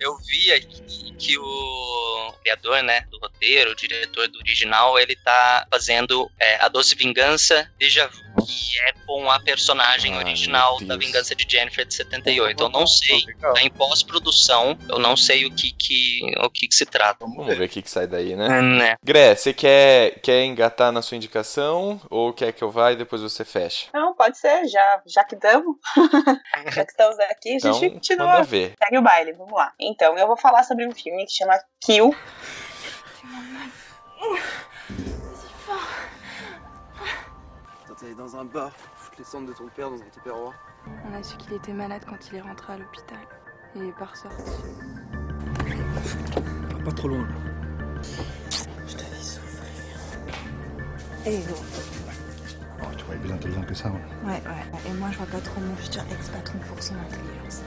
eu vi aqui que o criador, né, do roteiro, o diretor do original, ele tá fazendo é, a Doce Vingança Deja Vu, que é com a personagem Ai, original da. Vingança de Jennifer de 78. Eu não sei, tá em pós-produção, eu não sei o que que, o que, que se trata. Vamos ver o que, que sai daí, né? Né? Gré, você quer, quer engatar na sua indicação ou quer que eu vá e depois você fecha? Não, pode ser, já, já que estamos. já que estamos aqui, a Então, gente continua. manda ver. Segue o baile, vamos lá. Então, eu vou falar sobre um filme que chama Kill. Toi, t'allais dans un bar, foutre les cendres de ton père dans un tupperware. On a su qu'il était malade quand il est rentré à l'hôpital. Il est pas ressorti. Va pas trop loin, là. Et non. Oh, tu vois, il est plus intelligent que ça. ouais. Ouais, ouais. Et moi, je vois pas trop mon futur ex-patron pour son intelligence.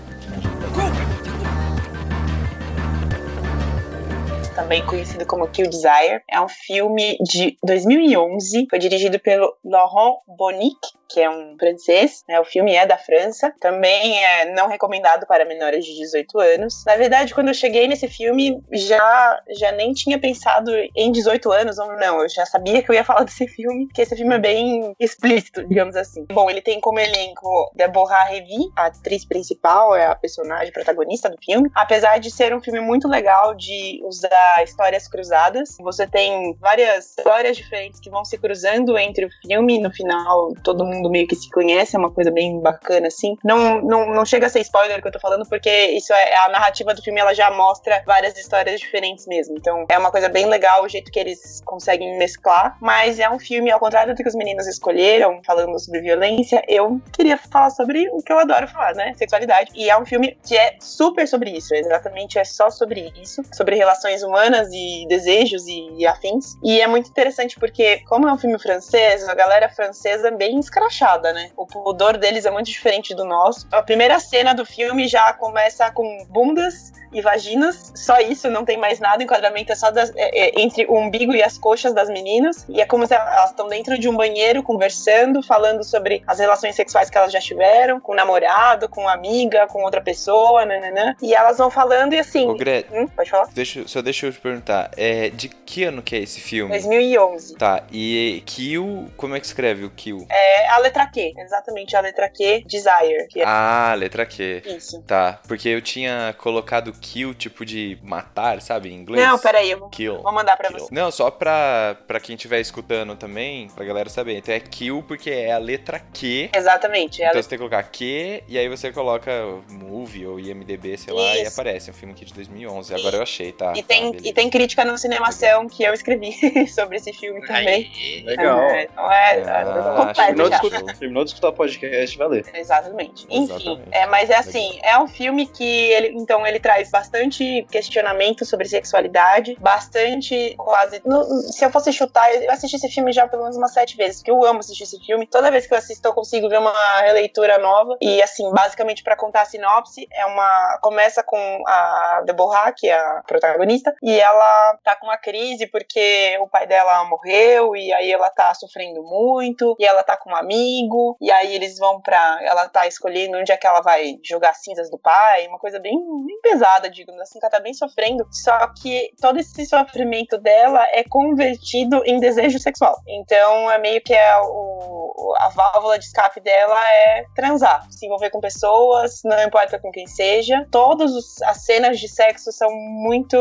Também conhecido como Kill Desire. É um filme de 2011, foi dirigido pelo Laurent Bonic, que é um francês. Né? O filme é da França, também é não recomendado para menores de 18 anos. Na verdade, quando eu cheguei nesse filme, já, já nem tinha pensado em 18 anos ou não. Eu já sabia que eu ia falar desse filme, que esse filme é bem explícito, digamos assim. Bom, ele tem como elenco Deborah Revy, a atriz principal, é a personagem protagonista do filme. Apesar de ser um filme muito legal de usar histórias cruzadas, você tem várias histórias diferentes que vão se cruzando entre o filme no final todo mundo meio que se conhece, é uma coisa bem bacana assim. Não, não, não chega a ser spoiler que eu tô falando, porque isso é a narrativa do filme, ela já mostra várias histórias diferentes mesmo. Então é uma coisa bem legal o jeito que eles conseguem mesclar, mas é um filme, ao contrário do que os meninos escolheram, falando sobre violência, eu queria falar sobre o que eu adoro falar, né? Sexualidade. E é um filme que é super sobre isso, exatamente é só sobre isso, sobre relações humanas e desejos e, e afins. E é muito interessante porque, como é um filme francês, a galera francesa é bem escrachada, né? O pudor deles é muito diferente do nosso. A primeira cena do filme já começa com bundas e vaginas, só isso, não tem mais nada. O enquadramento é só das- é- é entre o umbigo e as coxas das meninas. E é como se elas estão dentro de um banheiro conversando, falando sobre as relações sexuais que elas já tiveram, com o namorado, com a amiga, com outra pessoa, nananã. E elas vão falando e assim. Ô, Gre, Hum, pode falar? deixa, só deixa eu te perguntar, é, de que ano que é esse filme? 2011. Tá, e Kill, como é que escreve o Kill? É a letra Q, exatamente a letra Q, Desire. Que é Ah, letra Q. isso. Tá, porque eu tinha colocado kill, tipo de matar, sabe, em inglês. Não, peraí, eu vou, Kill. vou mandar pra Kill. você. Não, só pra, pra quem estiver escutando também, pra galera saber. Então é kill porque é a letra Q. Exatamente. É a Então você tem que colocar Q e aí você coloca movie ou IMDB, sei lá, e Isso. aparece. É um filme aqui de 2011. Agora eu achei, tá? E tá, tem, beleza. e tem crítica no Cinemação que eu escrevi sobre esse filme também. Aí, Legal. É, então é, Ah, é completo Terminou de, escutar, terminou de escutar o podcast, valeu. Exatamente. Enfim, Exatamente. é, mas é assim, é um filme que ele, então, ele traz bastante questionamento sobre sexualidade, bastante quase. no- se eu fosse chutar, eu assisti esse filme já pelo menos umas sete vezes, porque eu amo assistir esse filme. Toda vez que eu assisto, eu consigo ver uma releitura nova. E assim, basicamente, pra contar a sinopse, é uma. Começa com a Deborah, que é a protagonista, e ela tá com uma crise porque o pai dela morreu, e aí ela tá sofrendo muito, e ela tá com um amigo, e aí eles vão pra. Ela tá escolhendo onde é que ela vai jogar as cinzas do pai, uma coisa bem, bem pesada, digamos assim, que ela tá bem sofrendo. Só que todo esse sofrimento dela é convertido em desejo sexual. Então é meio que é o, a válvula de escape dela é transar, se envolver com pessoas, não importa com quem seja. Todas as cenas de sexo são muito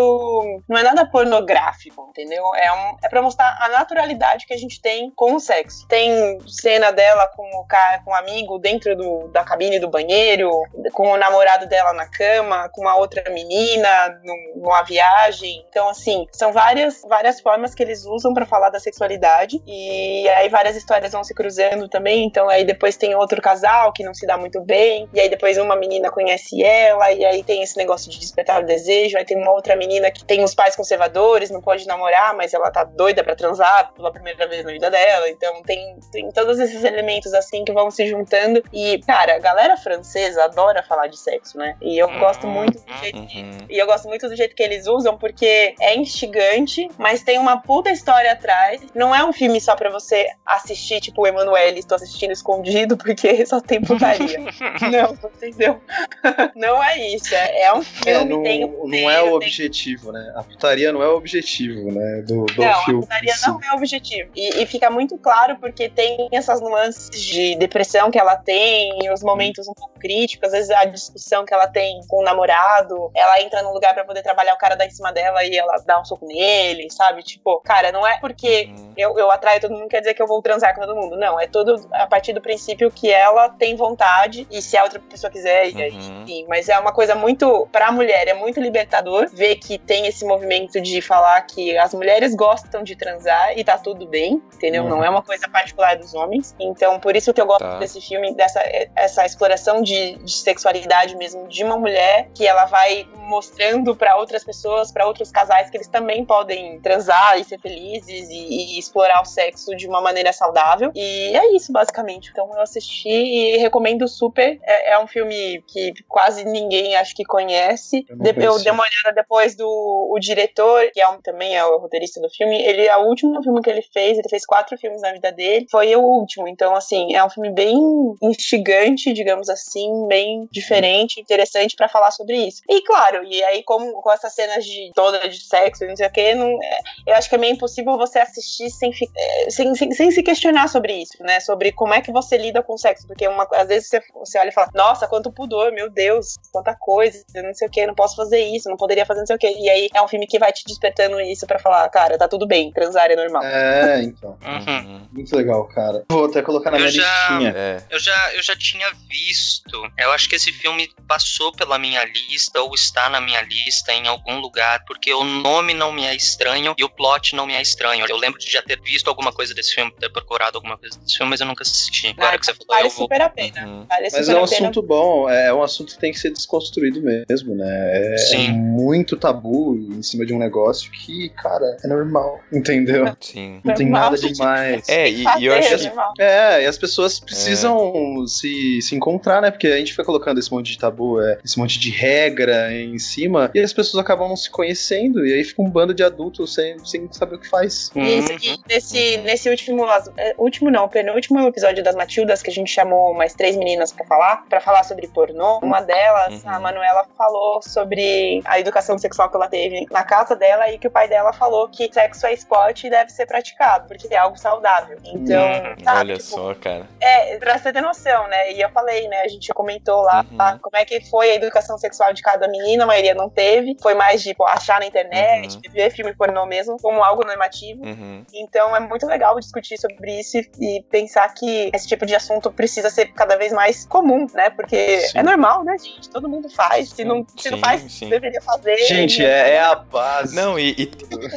não, é nada pornográfico, entendeu? É, um, é pra mostrar a naturalidade que a gente tem com o sexo. Tem cena dela com o cara, com um amigo dentro do, da cabine do banheiro, com o namorado dela na cama, com uma outra menina numa viagem. Então, assim, são várias, várias formas que eles usam para falar da sexualidade. E aí várias histórias vão se cruzando também. Então, aí depois tem outro casal que não se dá muito bem. E aí depois uma menina conhece ela. E aí tem esse negócio de despertar o desejo. Aí tem uma outra menina que tem os pais conservadores, não pode namorar, mas ela tá doida para transar pela primeira vez na vida dela. Então tem, tem todos esses elementos assim que vão se juntando. E, cara, a galera francesa adora falar de sexo, né? E eu gosto muito do jeito que, Uhum. E eu gosto muito do jeito que eles usam, porque é instigante, mas tem uma puta história atrás. Não é um filme só pra você assistir, tipo, o Emanuele, estou assistindo escondido, porque só tem putaria. não, entendeu? não é isso. É, é um filme, É, não, tem um não é o tem- objetivo, né? A putaria não é o objetivo, né? Do, do Não, filme. a putaria não é o objetivo. E, e fica muito claro porque tem essas nuances de depressão que ela tem, e os momentos um pouco críticos, às vezes a discussão que ela tem com o namorado, ela entra num lugar pra poder trabalhar, o cara dá em cima dela e ela dá um soco nele, sabe? Tipo, cara, não é porque Uhum. eu, eu atraio todo mundo, quer dizer que eu vou transar com todo mundo. Não, é todo a partir do princípio que ela tem vontade e se a outra pessoa quiser, e aí, Uhum. enfim. Mas é uma coisa muito, pra mulher, é muito libertador ver que tem esse movimento de falar que as mulheres gostam de transar e tá tudo bem, entendeu? Uhum. Não é uma coisa particular dos homens. Então, por isso que eu gosto Tá. desse filme, dessa essa exploração de, de sexualidade mesmo de uma mulher que ela vai mostrando pra outras pessoas, pra outros casais que eles também podem transar e ser felizes e, e explorar o sexo de uma maneira saudável. E é isso, basicamente. Então eu assisti e recomendo super. É, é um filme que quase ninguém acho que conhece. Eu eu dei uma olhada depois do o diretor, que é um- também é o roteirista do filme. Ele é o último filme que ele fez. Ele fez quatro filmes na vida dele. Foi o último. Então, assim, é um filme bem instigante, digamos assim, bem diferente, interessante pra falar sobre isso. E claro, e aí, como com essas cenas de toda de sexo não sei o que, não, é- eu acho que é meio impossível você assistir sem, é, sem, sem, sem se questionar sobre isso, né? Sobre como é que você lida com o sexo. Porque uma, às vezes você, você olha e fala, nossa, quanto pudor, meu Deus, quanta coisa, não sei o que, não posso fazer isso, não poderia fazer não sei o que. E aí é um filme que vai te despertando isso pra falar, cara, tá tudo bem, transar é normal. É, então. Uhum. Muito legal, cara. Vou até colocar na Eu minha já- listinha. É. Eu já, eu já tinha visto. Eu acho que esse filme passou pela minha lista ou está na minha lista em algum lugar, porque o nome não me é estranho e o plot não me é estranho. Eu lembro de já ter visto alguma coisa desse filme, ter procurado alguma coisa desse filme, mas eu nunca assisti. Agora Ah, que você falou, vale eu vou. super a pena. Uhum. Vale Mas é um a pena. assunto bom, é um assunto que tem que ser desconstruído mesmo, né? É, Sim. é muito tabu em cima de um negócio que, cara, é normal, entendeu? Sim. Não tem Normal, nada demais. É, e, e eu acho que normal. É, e as pessoas precisam se, se encontrar, né? Porque a gente foi colocando esse monte de tabu, é, esse monte de regra em cima, e as pessoas acabam não se conhecendo, e aí fica um bando de adultos sem, sem saber o que faz. E, isso- e nesse, nesse último, as- é, último não, penúltimo episódio das Matildas, que a gente chamou mais três meninas pra falar, pra falar sobre pornô, uma delas, Uhum. a Manuela, falou sobre a educação sexual que ela teve na casa dela e que o pai dela falou que sexo é esporte e deve ser praticado, porque é algo saudável. Então, Uhum. sabe, Olha tipo, só, cara. é, pra você ter noção, né? E eu falei, né? A gente comentou lá Uhum. tá, como é que foi a educação sexual de cada menina, a maioria não teve. Foi mais de tipo, achar na internet, Uhum. ver filme pornô mesmo, como algo normativo. Uhum. Então é muito legal discutir sobre isso e, e pensar que esse tipo de assunto precisa ser cada vez mais comum, né? Porque Sim. é normal, né, gente? Todo mundo faz. Se não, se não Sim, faz, sim. deveria fazer. Gente, E- é, é a base. Não, e,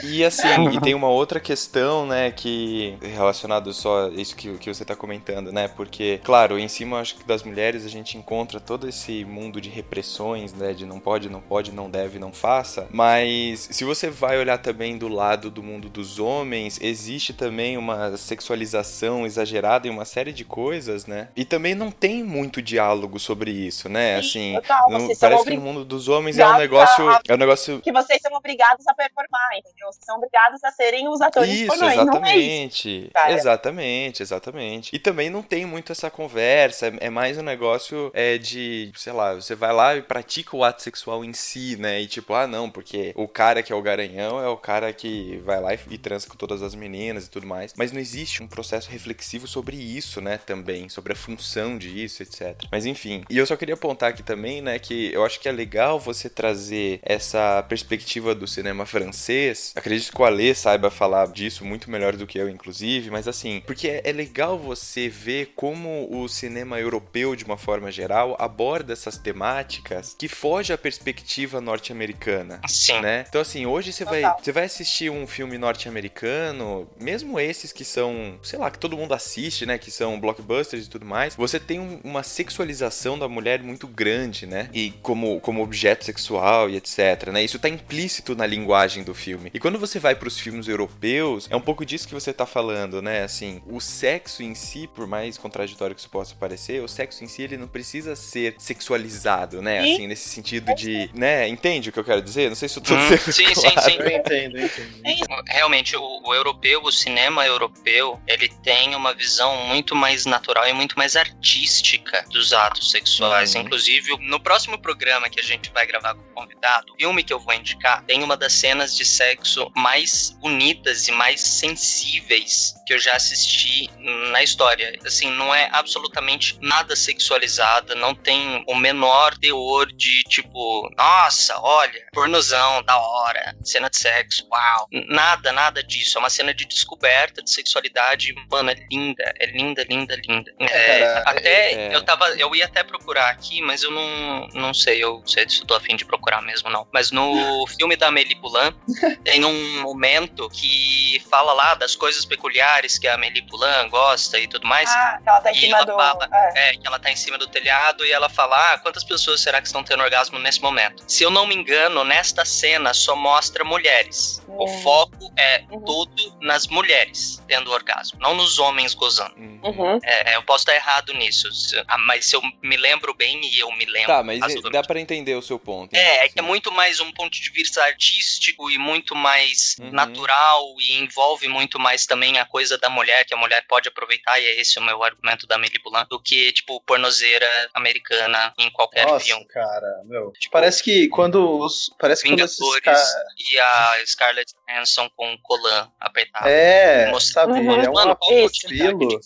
e, e assim, e tem uma outra questão, né, que relacionado só a isso que, que você tá comentando, né, porque, claro, em cima, acho que das mulheres a gente encontra todo esse mundo de repressões, né, de não pode, não pode, não deve, não faça, mas se você vai olhar também do lado do mundo dos homens, existe também uma sexualização exagerada em uma série de coisas, né, e também não tem muito diálogo sobre isso, né, assim, não- parece que no mundo dos homens é um negócio, a- é um negócio que vocês são obrigados a performar, entendeu? Vocês são obrigados a serem os atores Isso, pornô, e não é isso. exatamente. cara. exatamente, exatamente. E também não tem muito essa conversa, é- é mais um negócio é, de, sei lá, você vai lá e pratica o ato sexual em si, né? E tipo, ah, não, porque o cara que é o garanhão é o cara que vai lá e, e transa com todas as meninas e tudo mais. Mas não existe um processo reflexivo sobre isso, né? Também, sobre a função disso, etc. Mas enfim. E eu só queria apontar aqui também, né, que eu acho que é legal você trazer essa perspectiva do cinema francês, acredito que o Alê saiba falar disso muito melhor do que eu, inclusive, mas assim, porque é, é legal você ver como o cinema europeu, de uma forma geral, aborda essas temáticas que foge à perspectiva norte-americana. Sim. Né? Então, assim, hoje você vai, você vai assistir um filme norte-americano, mesmo esses que são, sei lá, que todo mundo assiste, né? Que são blockbusters e tudo mais, você tem um, uma sexualização da mulher muito grande, né? E como, como objeto sexual e etc, né? Isso tá implícito na linguagem do filme. E quando você vai para os filmes europeus, é um pouco disso que você tá falando, né? Assim, o sexo em si, por mais contraditório que isso possa parecer, o sexo em si ele não precisa ser sexualizado, né? Assim, nesse sentido de, né? Entende o que eu quero dizer? Não sei se eu tô Hum, dizendo sim, sim, claro. sim. Eu entendo, eu entendo. Realmente, o, o europeu, o cinema europeu, ele tem uma visão muito mais natural e muito mais artística dos atos sexuais. Uhum. Inclusive, no próximo programa que a gente vai gravar com o convidado, o filme que eu vou indicar tem uma das cenas de sexo mais bonitas e mais sensíveis que eu já assisti na história. Assim, não é absolutamente nada sexualizada, não tem o menor teor de tipo, nossa, olha, pornozão, da hora, cena de sexo, uau. Nada, nada disso. É uma cena de descoberta de sexualidade, mano, é linda, é linda, linda, linda. É, cara, até é- eu tava, eu ia até procurar aqui, mas eu não, não sei, eu sei se eu tô afim de procurar mesmo não. Mas no filme da Amélie Poulain tem um momento que fala lá das coisas peculiares que a Amélie Poulain gosta e tudo mais. Ah, que ela tá em E cima ela do. fala, é. É, que ela tá em cima do telhado e ela fala: Ah, quantas pessoas será que estão tendo orgasmo nesse momento? Se eu não me engano, nesta cena só mostra mulheres. O Hum. foco é Uhum. todo nas mulheres tendo orgasmo, não nos homens gozando. Hum. Uhum. É, eu posso estar errado nisso, se- ah, mas se eu me lembro bem e eu me lembro. Tá, mas dá pra entender o seu ponto. é, é que é muito mais um ponto de vista artístico e muito mais Uhum. natural e envolve muito mais também a coisa da mulher, que a mulher pode aproveitar, e é esse o meu argumento da Amélie Poulain, do que, tipo, pornozeira americana em qualquer Nossa, filme. cara, meu. Tipo, Parece que quando os. Parece quando Vingadores caras. e a Scarlett Johansson com o colan apertado. É, Mostrando, sabe? Uhum. É um mano, é apelo.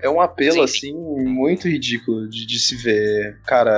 É um apelo, Sim, assim, muito ridículo de, de se ver. Cara,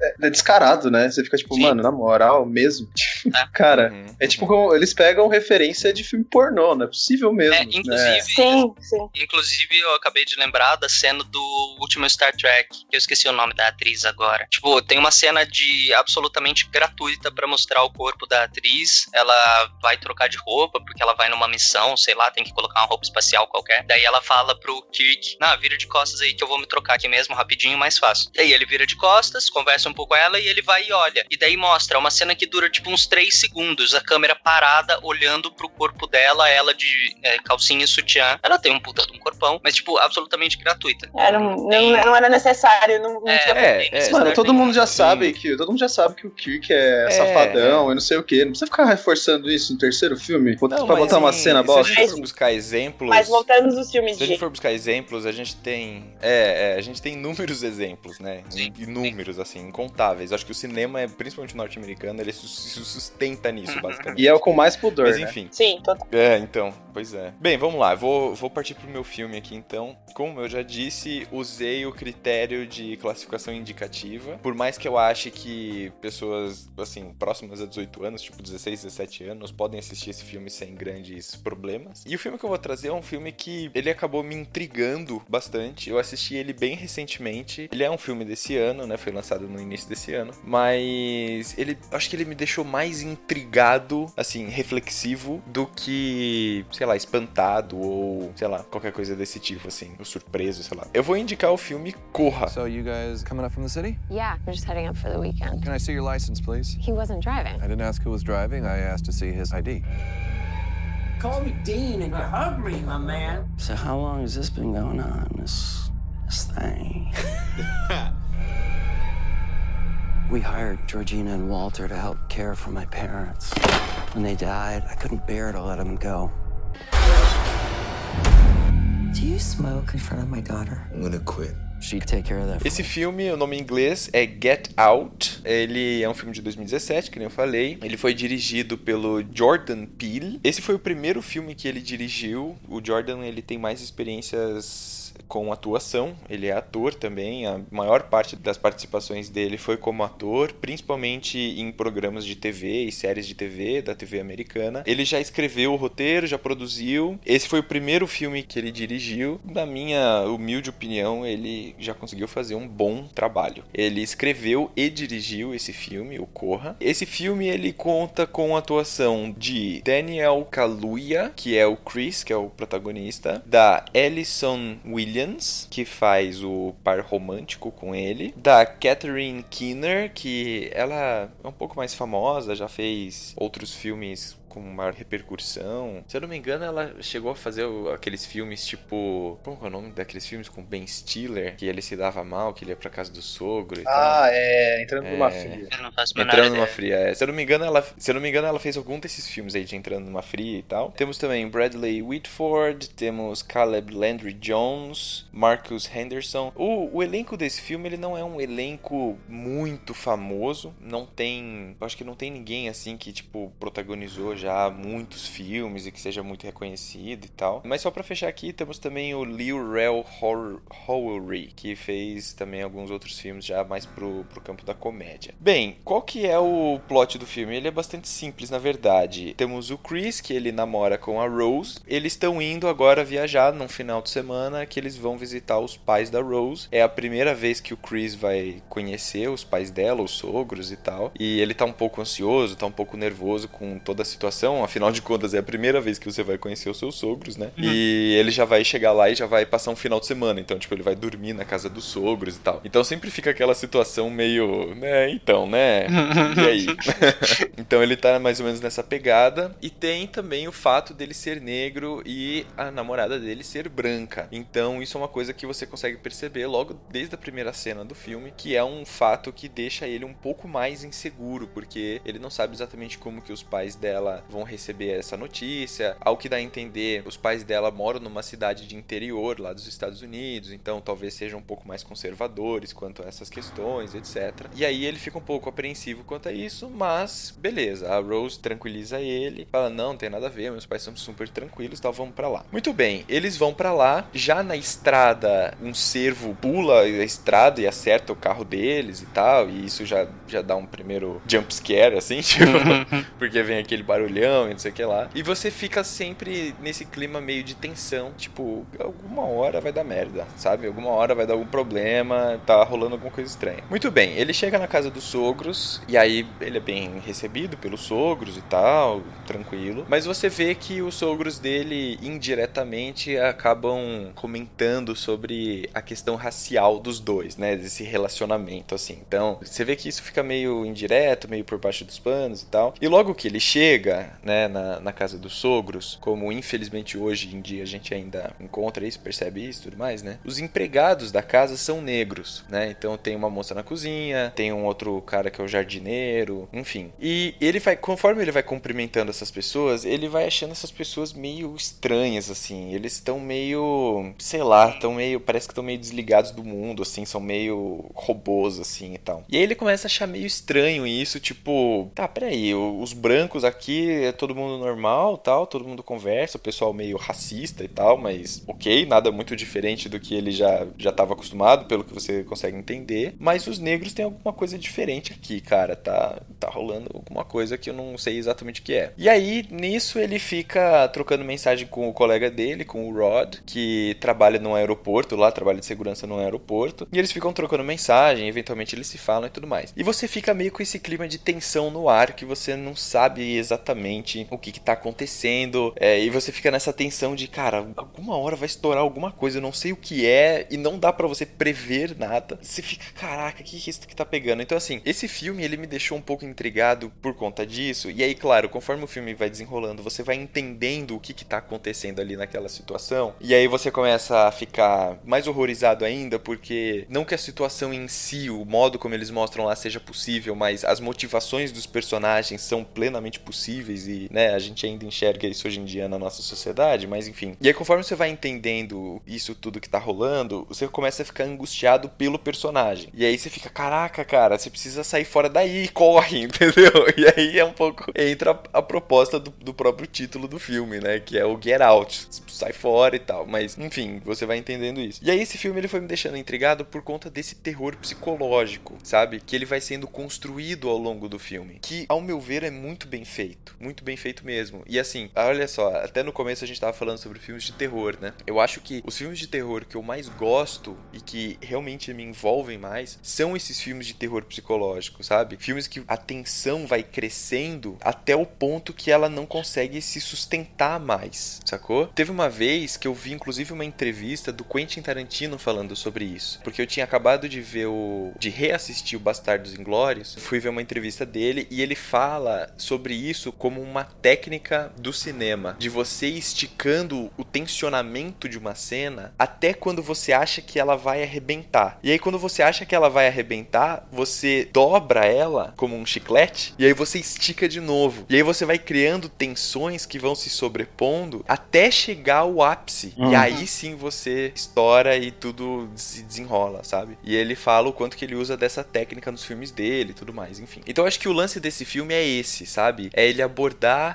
é, é descarado, né? Você fica tipo, Sim. mano, na moral mesmo. É. Cara, Uhum, é tipo como eles pegam referência de filme pornô, não é possível mesmo. É, né? inclusive, Sim, sim. Inclusive, eu acabei de lembrar da cena do último Star Trek, que eu esqueci o nome da atriz agora. Tipo, tem uma cena de absolutamente gratuita pra mostrar o corpo da atriz. Ela vai trocar de roupa porque ela vai numa missão, sei lá, tem que colocar uma roupa espacial qualquer. Daí ela fala pro Kirk: "Não, vira de costas aí que eu vou me trocar aqui mesmo rapidinho, mais fácil". Daí ele vira de costas, conversa um pouco com ela e ele vai e olha. E daí mostra uma cena que dura tipo uns 3 segundos, a câmera parada olhando pro corpo dela, ela de é, calcinha e sutiã. Ela tem um puta de um corpão, mas tipo absolutamente gratuita. Era, um- não, não era necessário, não, não É, tinha É, tem é. Mano, todo mundo já Sim. sabe que todo mundo já sabe que o Kirk é, É, safadão e não sei o que. Não precisa ficar reforçando isso no terceiro filme Não, pra botar uma em- cena Se a bosta. gente for buscar exemplos. Mas voltando dos filmes Se a gente for buscar exemplos, a gente tem. É, é, a gente tem inúmeros exemplos, né? Sim. Inúmeros, assim, incontáveis. Acho que o cinema, é, principalmente norte-americano, ele se se sustenta nisso, basicamente. E é o com mais pudor, Mas né? enfim. Sim, total. É, então, pois é. Bem, vamos lá, vou, vou partir pro meu filme aqui então. Como eu já disse, usei o critério de classificação indicativa. Por mais que eu ache que pessoas, assim, próximas a 18 anos, tipo 16, 17 anos, podem assistir esse filme sem grandes problemas. E o filme que eu vou trazer é um filme que ele acabou me intrigando bastante. Eu assisti ele bem recentemente. Ele é um filme desse ano, né? Foi lançado no início desse ano. Mas ele, acho que ele me deixou mais intrigado, assim, reflexivo, do que, sei lá, espantado ou, sei lá, qualquer coisa desse tipo, assim, ou surpreso, sei lá. Eu vou indicar o filme Corra. So you guys coming up from the city? Yeah, we're just heading up for the weekend. Can I see your license, please? He wasn't driving. I didn't ask who was driving. I asked to see his ID. Call me Dean and you hug me, my man. So how long has this been going on? This this thing. we hired Georgina and Walter to help care for my parents. When they died, I couldn't bear to let them go. Do you smoke in front of my daughter? I'm gonna quit. she'd take care of that. Esse filme, o nome em inglês é Get Out. Ele é um filme de 2017, que nem eu falei. Ele foi dirigido pelo Jordan Peele. Esse foi o primeiro filme que ele dirigiu. O Jordan, ele tem mais experiências com atuação, ele é ator também, a maior parte das participações dele foi como ator, principalmente em programas de TV e séries de TV da TV americana. Ele já escreveu o roteiro, já produziu. Esse foi o primeiro filme que ele dirigiu. Na minha humilde opinião, ele já conseguiu fazer um bom trabalho. Ele escreveu e dirigiu esse filme, o Corra. Esse filme ele conta com a atuação de Daniel Kaluuya, que é o Chris, que é o protagonista, da Alison Williams, que faz o par romântico com ele, da Catherine Keener, que ela é um pouco mais famosa, já fez outros filmes com maior repercussão. Se eu não me engano, ela chegou a fazer aqueles filmes tipo. Como é o nome daqueles filmes com Ben Stiller? Que ele se dava mal, que ele ia pra casa do sogro. E ah, tal. é. Entrando é... numa fria. Entrando numa fria, é. Se eu, não me engano, ela, se eu não me engano, ela fez algum desses filmes aí de Entrando numa Fria e tal. Temos também Bradley Whitford, temos Caleb Landry Jones, Marcus Henderson. O, o elenco desse filme, ele não é um elenco muito famoso. Não tem. Eu acho que não tem ninguém assim que, tipo, protagonizou já já muitos filmes e que seja muito reconhecido e tal. Mas só para fechar aqui, temos também o Lil Rel Howery, que fez também alguns outros filmes já mais pro, pro campo da comédia. Bem, qual que é o plot do filme? Ele é bastante simples, na verdade. Temos o Chris, que ele namora com a Rose. Eles estão indo agora viajar num final de semana que eles vão visitar os pais da Rose. É a primeira vez que o Chris vai conhecer os pais dela, os sogros e tal. E ele tá um pouco ansioso, tá um pouco nervoso com toda a situação situação, afinal de contas é a primeira vez que você vai conhecer os seus sogros, né? Uhum. E ele já vai chegar lá e já vai passar um final de semana, então, tipo, ele vai dormir na casa dos sogros e tal. Então sempre fica aquela situação meio, né, então, né? E aí? então ele tá mais ou menos nessa pegada. E tem também o fato dele ser negro e a namorada dele ser branca. Então isso é uma coisa que você consegue perceber logo desde a primeira cena do filme, que é um fato que deixa ele um pouco mais inseguro, porque ele não sabe exatamente como que os pais dela vão receber essa notícia. Ao que dá a entender, os pais dela moram numa cidade de interior lá dos Estados Unidos, então talvez sejam um pouco mais conservadores quanto a essas questões, etc. E aí ele fica um pouco apreensivo quanto a isso, mas beleza, a Rose tranquiliza ele, fala: "Não, não tem nada a ver, meus pais são super tranquilos, então vamos para lá". Muito bem, eles vão para lá, já na estrada, um cervo pula a estrada e acerta o carro deles e tal, e isso já já dá um primeiro jump scare assim, tipo, porque vem aquele barulho barulhão e não sei o que lá. E você fica sempre nesse clima meio de tensão, tipo, alguma hora vai dar merda, sabe? Alguma hora vai dar algum problema, tá rolando alguma coisa estranha. Muito bem, ele chega na casa dos sogros e aí ele é bem recebido pelos sogros e tal, tranquilo. Mas você vê que os sogros dele indiretamente acabam comentando sobre a questão racial dos dois, né? Desse relacionamento assim. Então, você vê que isso fica meio indireto, meio por baixo dos panos e tal. E logo que ele chega, né, na, na casa dos sogros, como infelizmente hoje em dia a gente ainda encontra isso, percebe isso e tudo mais, né? Os empregados da casa são negros, né? Então tem uma moça na cozinha, tem um outro cara que é o jardineiro, enfim. E ele vai, conforme ele vai cumprimentando essas pessoas, ele vai achando essas pessoas meio estranhas, assim. Eles estão meio, sei lá, estão meio, parece que estão meio desligados do mundo, assim, são meio robôs, assim e tal. E aí ele começa a achar meio estranho isso, tipo, tá, peraí, os brancos aqui é todo mundo normal, tal, todo mundo conversa, o pessoal meio racista e tal, mas ok, nada muito diferente do que ele já já estava acostumado, pelo que você consegue entender. Mas os negros têm alguma coisa diferente aqui, cara, tá tá rolando alguma coisa que eu não sei exatamente o que é. E aí nisso ele fica trocando mensagem com o colega dele, com o Rod, que trabalha no aeroporto lá, trabalha de segurança no aeroporto, e eles ficam trocando mensagem, eventualmente eles se falam e tudo mais. E você fica meio com esse clima de tensão no ar que você não sabe exatamente exatamente o que, que tá acontecendo. É, e você fica nessa tensão de, cara, alguma hora vai estourar alguma coisa, eu não sei o que é, e não dá para você prever nada. Você fica, caraca, que é isso que tá pegando? Então, assim, esse filme ele me deixou um pouco intrigado por conta disso. E aí, claro, conforme o filme vai desenrolando, você vai entendendo o que, que tá acontecendo ali naquela situação. E aí você começa a ficar mais horrorizado ainda, porque não que a situação em si, o modo como eles mostram lá seja possível, mas as motivações dos personagens são plenamente possíveis possíveis e, né, a gente ainda enxerga isso hoje em dia na nossa sociedade, mas enfim. E aí, conforme você vai entendendo isso tudo que tá rolando, você começa a ficar angustiado pelo personagem. E aí você fica, caraca, cara, você precisa sair fora daí, corre, entendeu? E aí é um pouco. Entra a, a proposta do, do, próprio título do filme, né? Que é o Get Out. Sai fora e tal. Mas, enfim, você vai entendendo isso. E aí esse filme ele foi me deixando intrigado por conta desse terror psicológico, sabe? Que ele vai sendo construído ao longo do filme. Que, ao meu ver, é muito bem feito. Muito bem feito mesmo. E assim, olha só, até no começo a gente tava falando sobre filmes de terror, né? Eu acho que os filmes de terror que eu mais gosto e que realmente me envolvem mais são esses filmes de terror psicológico, sabe? Filmes que a tensão vai crescendo até o ponto que ela não consegue se sustentar mais, sacou? Teve uma vez que eu vi inclusive uma entrevista do Quentin Tarantino falando sobre isso, porque eu tinha acabado de ver o de reassistir o Bastardos Inglórios, fui ver uma entrevista dele e ele fala sobre isso como uma técnica do cinema, de você esticando o tensionamento de uma cena até quando você acha que ela vai arrebentar. E aí quando você acha que ela vai arrebentar, você dobra ela como um chiclete e aí você estica de novo. E aí você vai criando tensões que vão se sobrepondo até chegar ao ápice. Uhum. E aí sim você estoura e tudo se desenrola, sabe? E ele fala o quanto que ele usa dessa técnica nos filmes dele e tudo mais, enfim. Então eu acho que o lance desse filme é esse, sabe? É ele abordar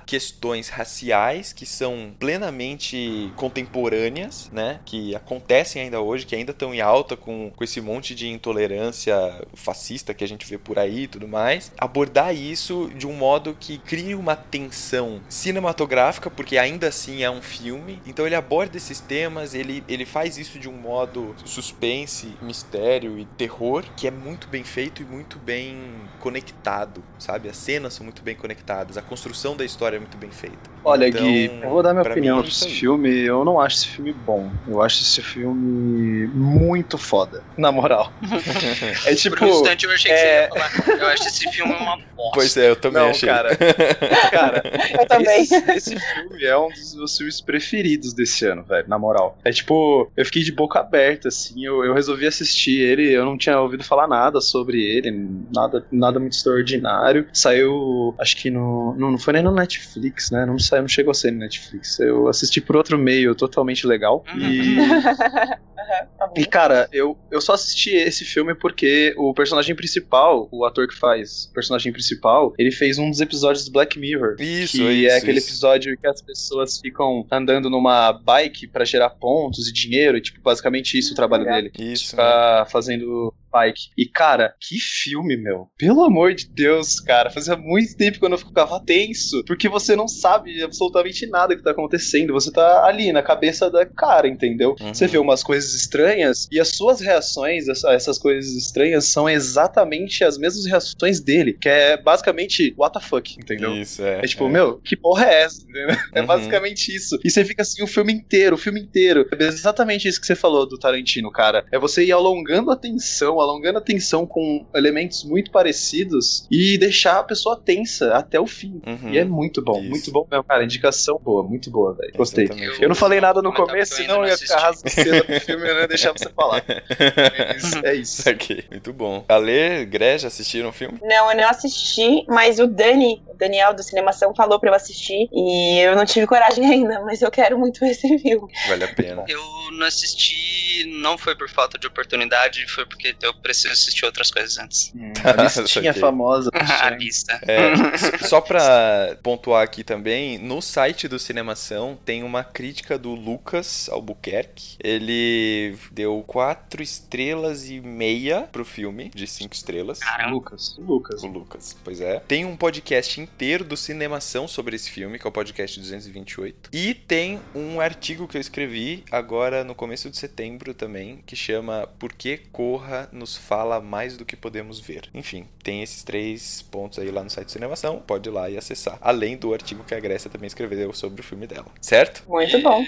questões raciais que são plenamente contemporâneas, né? Que acontecem ainda hoje, que ainda estão em alta com, com esse monte de intolerância fascista que a gente vê por aí e tudo mais. Abordar isso de um modo que crie uma tensão cinematográfica, porque ainda assim é um filme. Então ele aborda esses temas, ele, ele faz isso de um modo suspense, mistério e terror, que é muito bem feito e muito bem conectado, sabe? As cenas são muito bem conectadas, a construção da história é muito bem feita. Olha, então, Gui, eu vou dar minha opinião sobre esse filme. Eu não acho esse filme bom. Eu acho esse filme muito foda, na moral. é tipo. Por um instante eu achei que é... você ia falar. Eu acho esse filme uma bosta. Pois é, eu também não, achei. Cara, cara eu também. Esse, esse, filme é um dos meus filmes preferidos desse ano, velho, na moral. É tipo, eu fiquei de boca aberta, assim. Eu, eu resolvi assistir ele, eu não tinha ouvido falar nada sobre ele, nada, nada muito extraordinário. Saiu, acho que no. Não foi nem no Netflix, né? Não saiu, não chegou a ser no Netflix. Eu assisti por outro meio totalmente legal. Uhum. E. Tá e, cara, eu, eu só assisti esse filme porque o personagem principal, o ator que faz o personagem principal, ele fez um dos episódios do Black Mirror. Isso, que é isso, é aquele isso. episódio que as pessoas ficam andando numa bike para gerar pontos e dinheiro, e, tipo, basicamente isso o trabalho dele. Isso. Ficar né? fazendo Pike. E, cara, que filme, meu. Pelo amor de Deus, cara. Fazia muito tempo que eu não ficava tenso. Porque você não sabe absolutamente nada que tá acontecendo. Você tá ali na cabeça da cara, entendeu? Uhum. Você vê umas coisas estranhas e as suas reações a essas coisas estranhas são exatamente as mesmas reações dele. Que é basicamente, what the fuck, entendeu? Isso, é. É tipo, é. meu, que porra é essa? Entendeu? É uhum. basicamente isso. E você fica assim o filme inteiro, o filme inteiro. É exatamente isso que você falou do Tarantino, cara. É você ir alongando a tensão alongando a tensão com elementos muito parecidos e deixar a pessoa tensa até o fim. Uhum. E é muito bom, Isso. muito bom mesmo, cara. Indicação boa, muito boa, velho. Gostei. Eu, eu, não falei nada no começo, senão eu ia ficar rasgando pro filme e não ia deixar você falar. é isso. Ok, muito bom. Ale, Greja, assistiram o filme? Não, eu não assisti, mas o Dani, o Daniel do Cinemação, falou pra eu assistir e eu não tive coragem ainda, mas eu quero muito ver esse filme. Vale a pena. Eu não assisti, não foi por falta de oportunidade, foi porque eu preciso assistir outras coisas antes. Hum, a listinha famosa. a lista. É, só pra pontuar aqui também, no site do Cinemação tem uma crítica do Lucas Albuquerque. Ele deu quatro estrelas e meia pro filme, de cinco estrelas. Caramba. Lucas. O Lucas. O Lucas, pois é. Tem um podcast inteiro do Cinemação sobre esse filme, que é o podcast 228. E tem um artigo que eu escrevi agora no começo de setembro também, que chama Por que Corra nos fala mais do que podemos ver. Enfim, tem esses três pontos aí lá no site do Cinemação, pode ir lá e acessar. Além do artigo que a Grécia também escreveu sobre o filme dela, certo? Muito bom.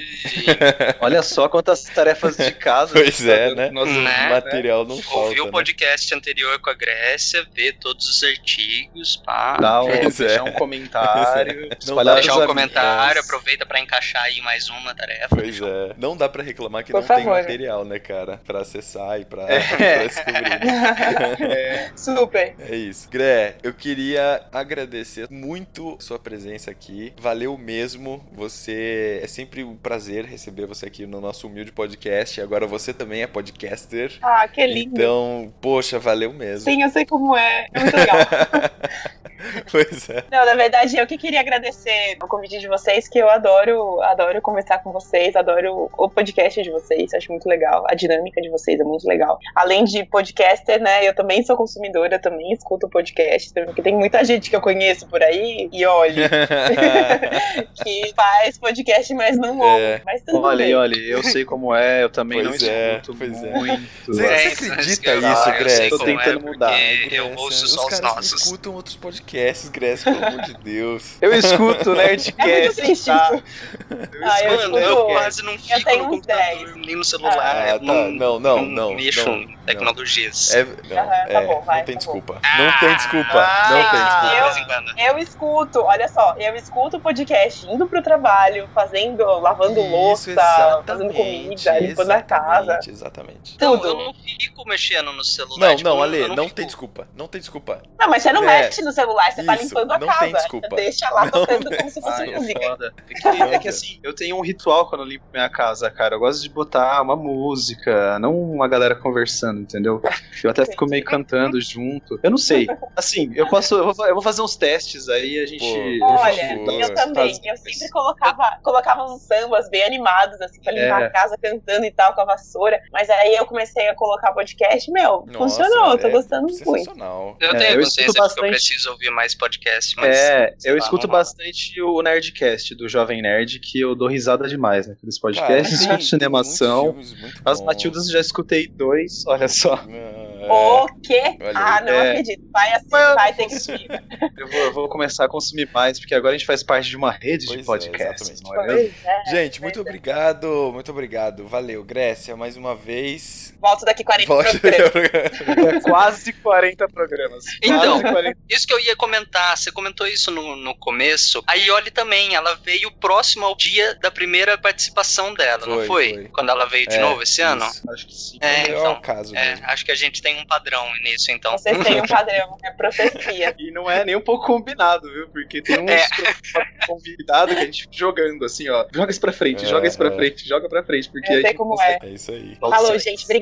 Olha só quantas tarefas de casa. pois é, né? Nosso né? material não falta. Ouvir o né? podcast anterior com a Grécia, ver todos os artigos, pá. Dá um, deixar é. um comentário. não dá deixar um comentário, aproveita para encaixar aí mais uma tarefa. Pois é. Não dá para reclamar que Por não favor. tem material, né, cara? Pra acessar e pra, É. descobrir. É. Super. É isso. Gré, eu queria agradecer muito sua presença aqui. Valeu mesmo. Você é sempre um prazer receber você aqui no nosso humilde podcast. Agora você também é podcaster. Ah, que lindo. Então, poxa, valeu mesmo. Sim, eu sei como é. É muito legal. pois é. Não, na verdade, eu que queria agradecer o convite de vocês, que eu adoro, adoro conversar com vocês, adoro o podcast de vocês, acho muito legal. A dinâmica de vocês é muito legal. Além de podcaster, né, eu também sou consumidora, também escuto podcast, porque tem muita gente que eu conheço por aí, e olha, que faz podcast, mas não ouve. É. Mas tudo Olha, bem. olha, eu sei como é, eu também Pois não é, escuto pois é. muito. Você, É, você isso, acredita isso que eu? Tô como é, tentando mudar. Eu ouço Os só os nossos. escutam outros podcasts, Gress, pelo amor de Deus. Eu escuto É Nerdcast, muito triste tá? isso. Ah, eu Mano, eu quase não fico no uns computador, nem no celular. Ah, eu tá. Não, não, não, mexo não, em tecnologias. É, não, Aham, tá é, bom, vai, não tem tá desculpa. Não tem desculpa. Ah, não tem De desculpa. quando. Eu escuto, olha só, eu escuto o podcast indo pro trabalho, fazendo, lavando Isso, louça, fazendo comida, limpando a casa. Exatamente. Não, Tudo. eu não fico mexendo no celular. Não, tipo, não, eu Ale, não fico- tem desculpa. Não tem desculpa. Não, mas você não É, mexe no celular, você tá isso, limpando a não casa. tem desculpa. Você deixa lá Não tocando como se fosse Ai, é música. foda. É que, é que assim, eu tenho um ritual quando eu limpo minha casa, cara. Eu gosto de botar uma música, não uma galera conversando, entendeu? Eu até fico meio cantando junto. Eu não sei. Assim, eu posso. Eu vou, eu vou fazer uns testes aí, a gente. Pô, Olha, favor. eu também. Eu sempre colocava, colocava uns sambas bem animados, assim, pra limpar É. a casa cantando e tal, com a vassoura. Mas aí eu comecei a colocar podcast, meu, Nossa, funcionou, eu tô é gostando muito. Sensacional. Eu É, tenho eu consciência escuto de que eu bastante- preciso ouvir mais podcast, mas. É, eu lá, escuto bastante o Nerdcast do Jovem Nerd, que eu dou risada demais naqueles Cara, podcasts, tem- escuto tem cinemação. As. Matildas já escutei dois, olha só. Ah, O quê? Olha Ah, não É. acredito. Vai assim, Mas vai ter que vir. Eu vou, eu vou começar a consumir mais, porque agora a gente faz parte de uma rede Pois de é, podcasts. é é, Gente, muito é. obrigado, muito obrigado. Valeu, Grécia, mais uma vez. Volto daqui 40 Volte- programas. É quase 40 programas. Então, Quase 40. Isso que eu ia comentar, você comentou isso no, no começo. A Ioli também, ela veio próximo ao dia da primeira participação dela, não Foi, foi? foi. Quando ela veio de É, novo esse ano? isso. Acho que sim. É, É então. o caso É, acho que a gente tem um padrão nisso, então. Vocês têm um padrão, é profecia. E não é nem um pouco combinado, viu? Porque tem uns É. convidados que a gente jogando assim, ó. Joga isso pra frente, É, joga isso pra é. frente, joga pra frente. Porque Eu sei a gente como consegue é. É isso aí. Falou, gente.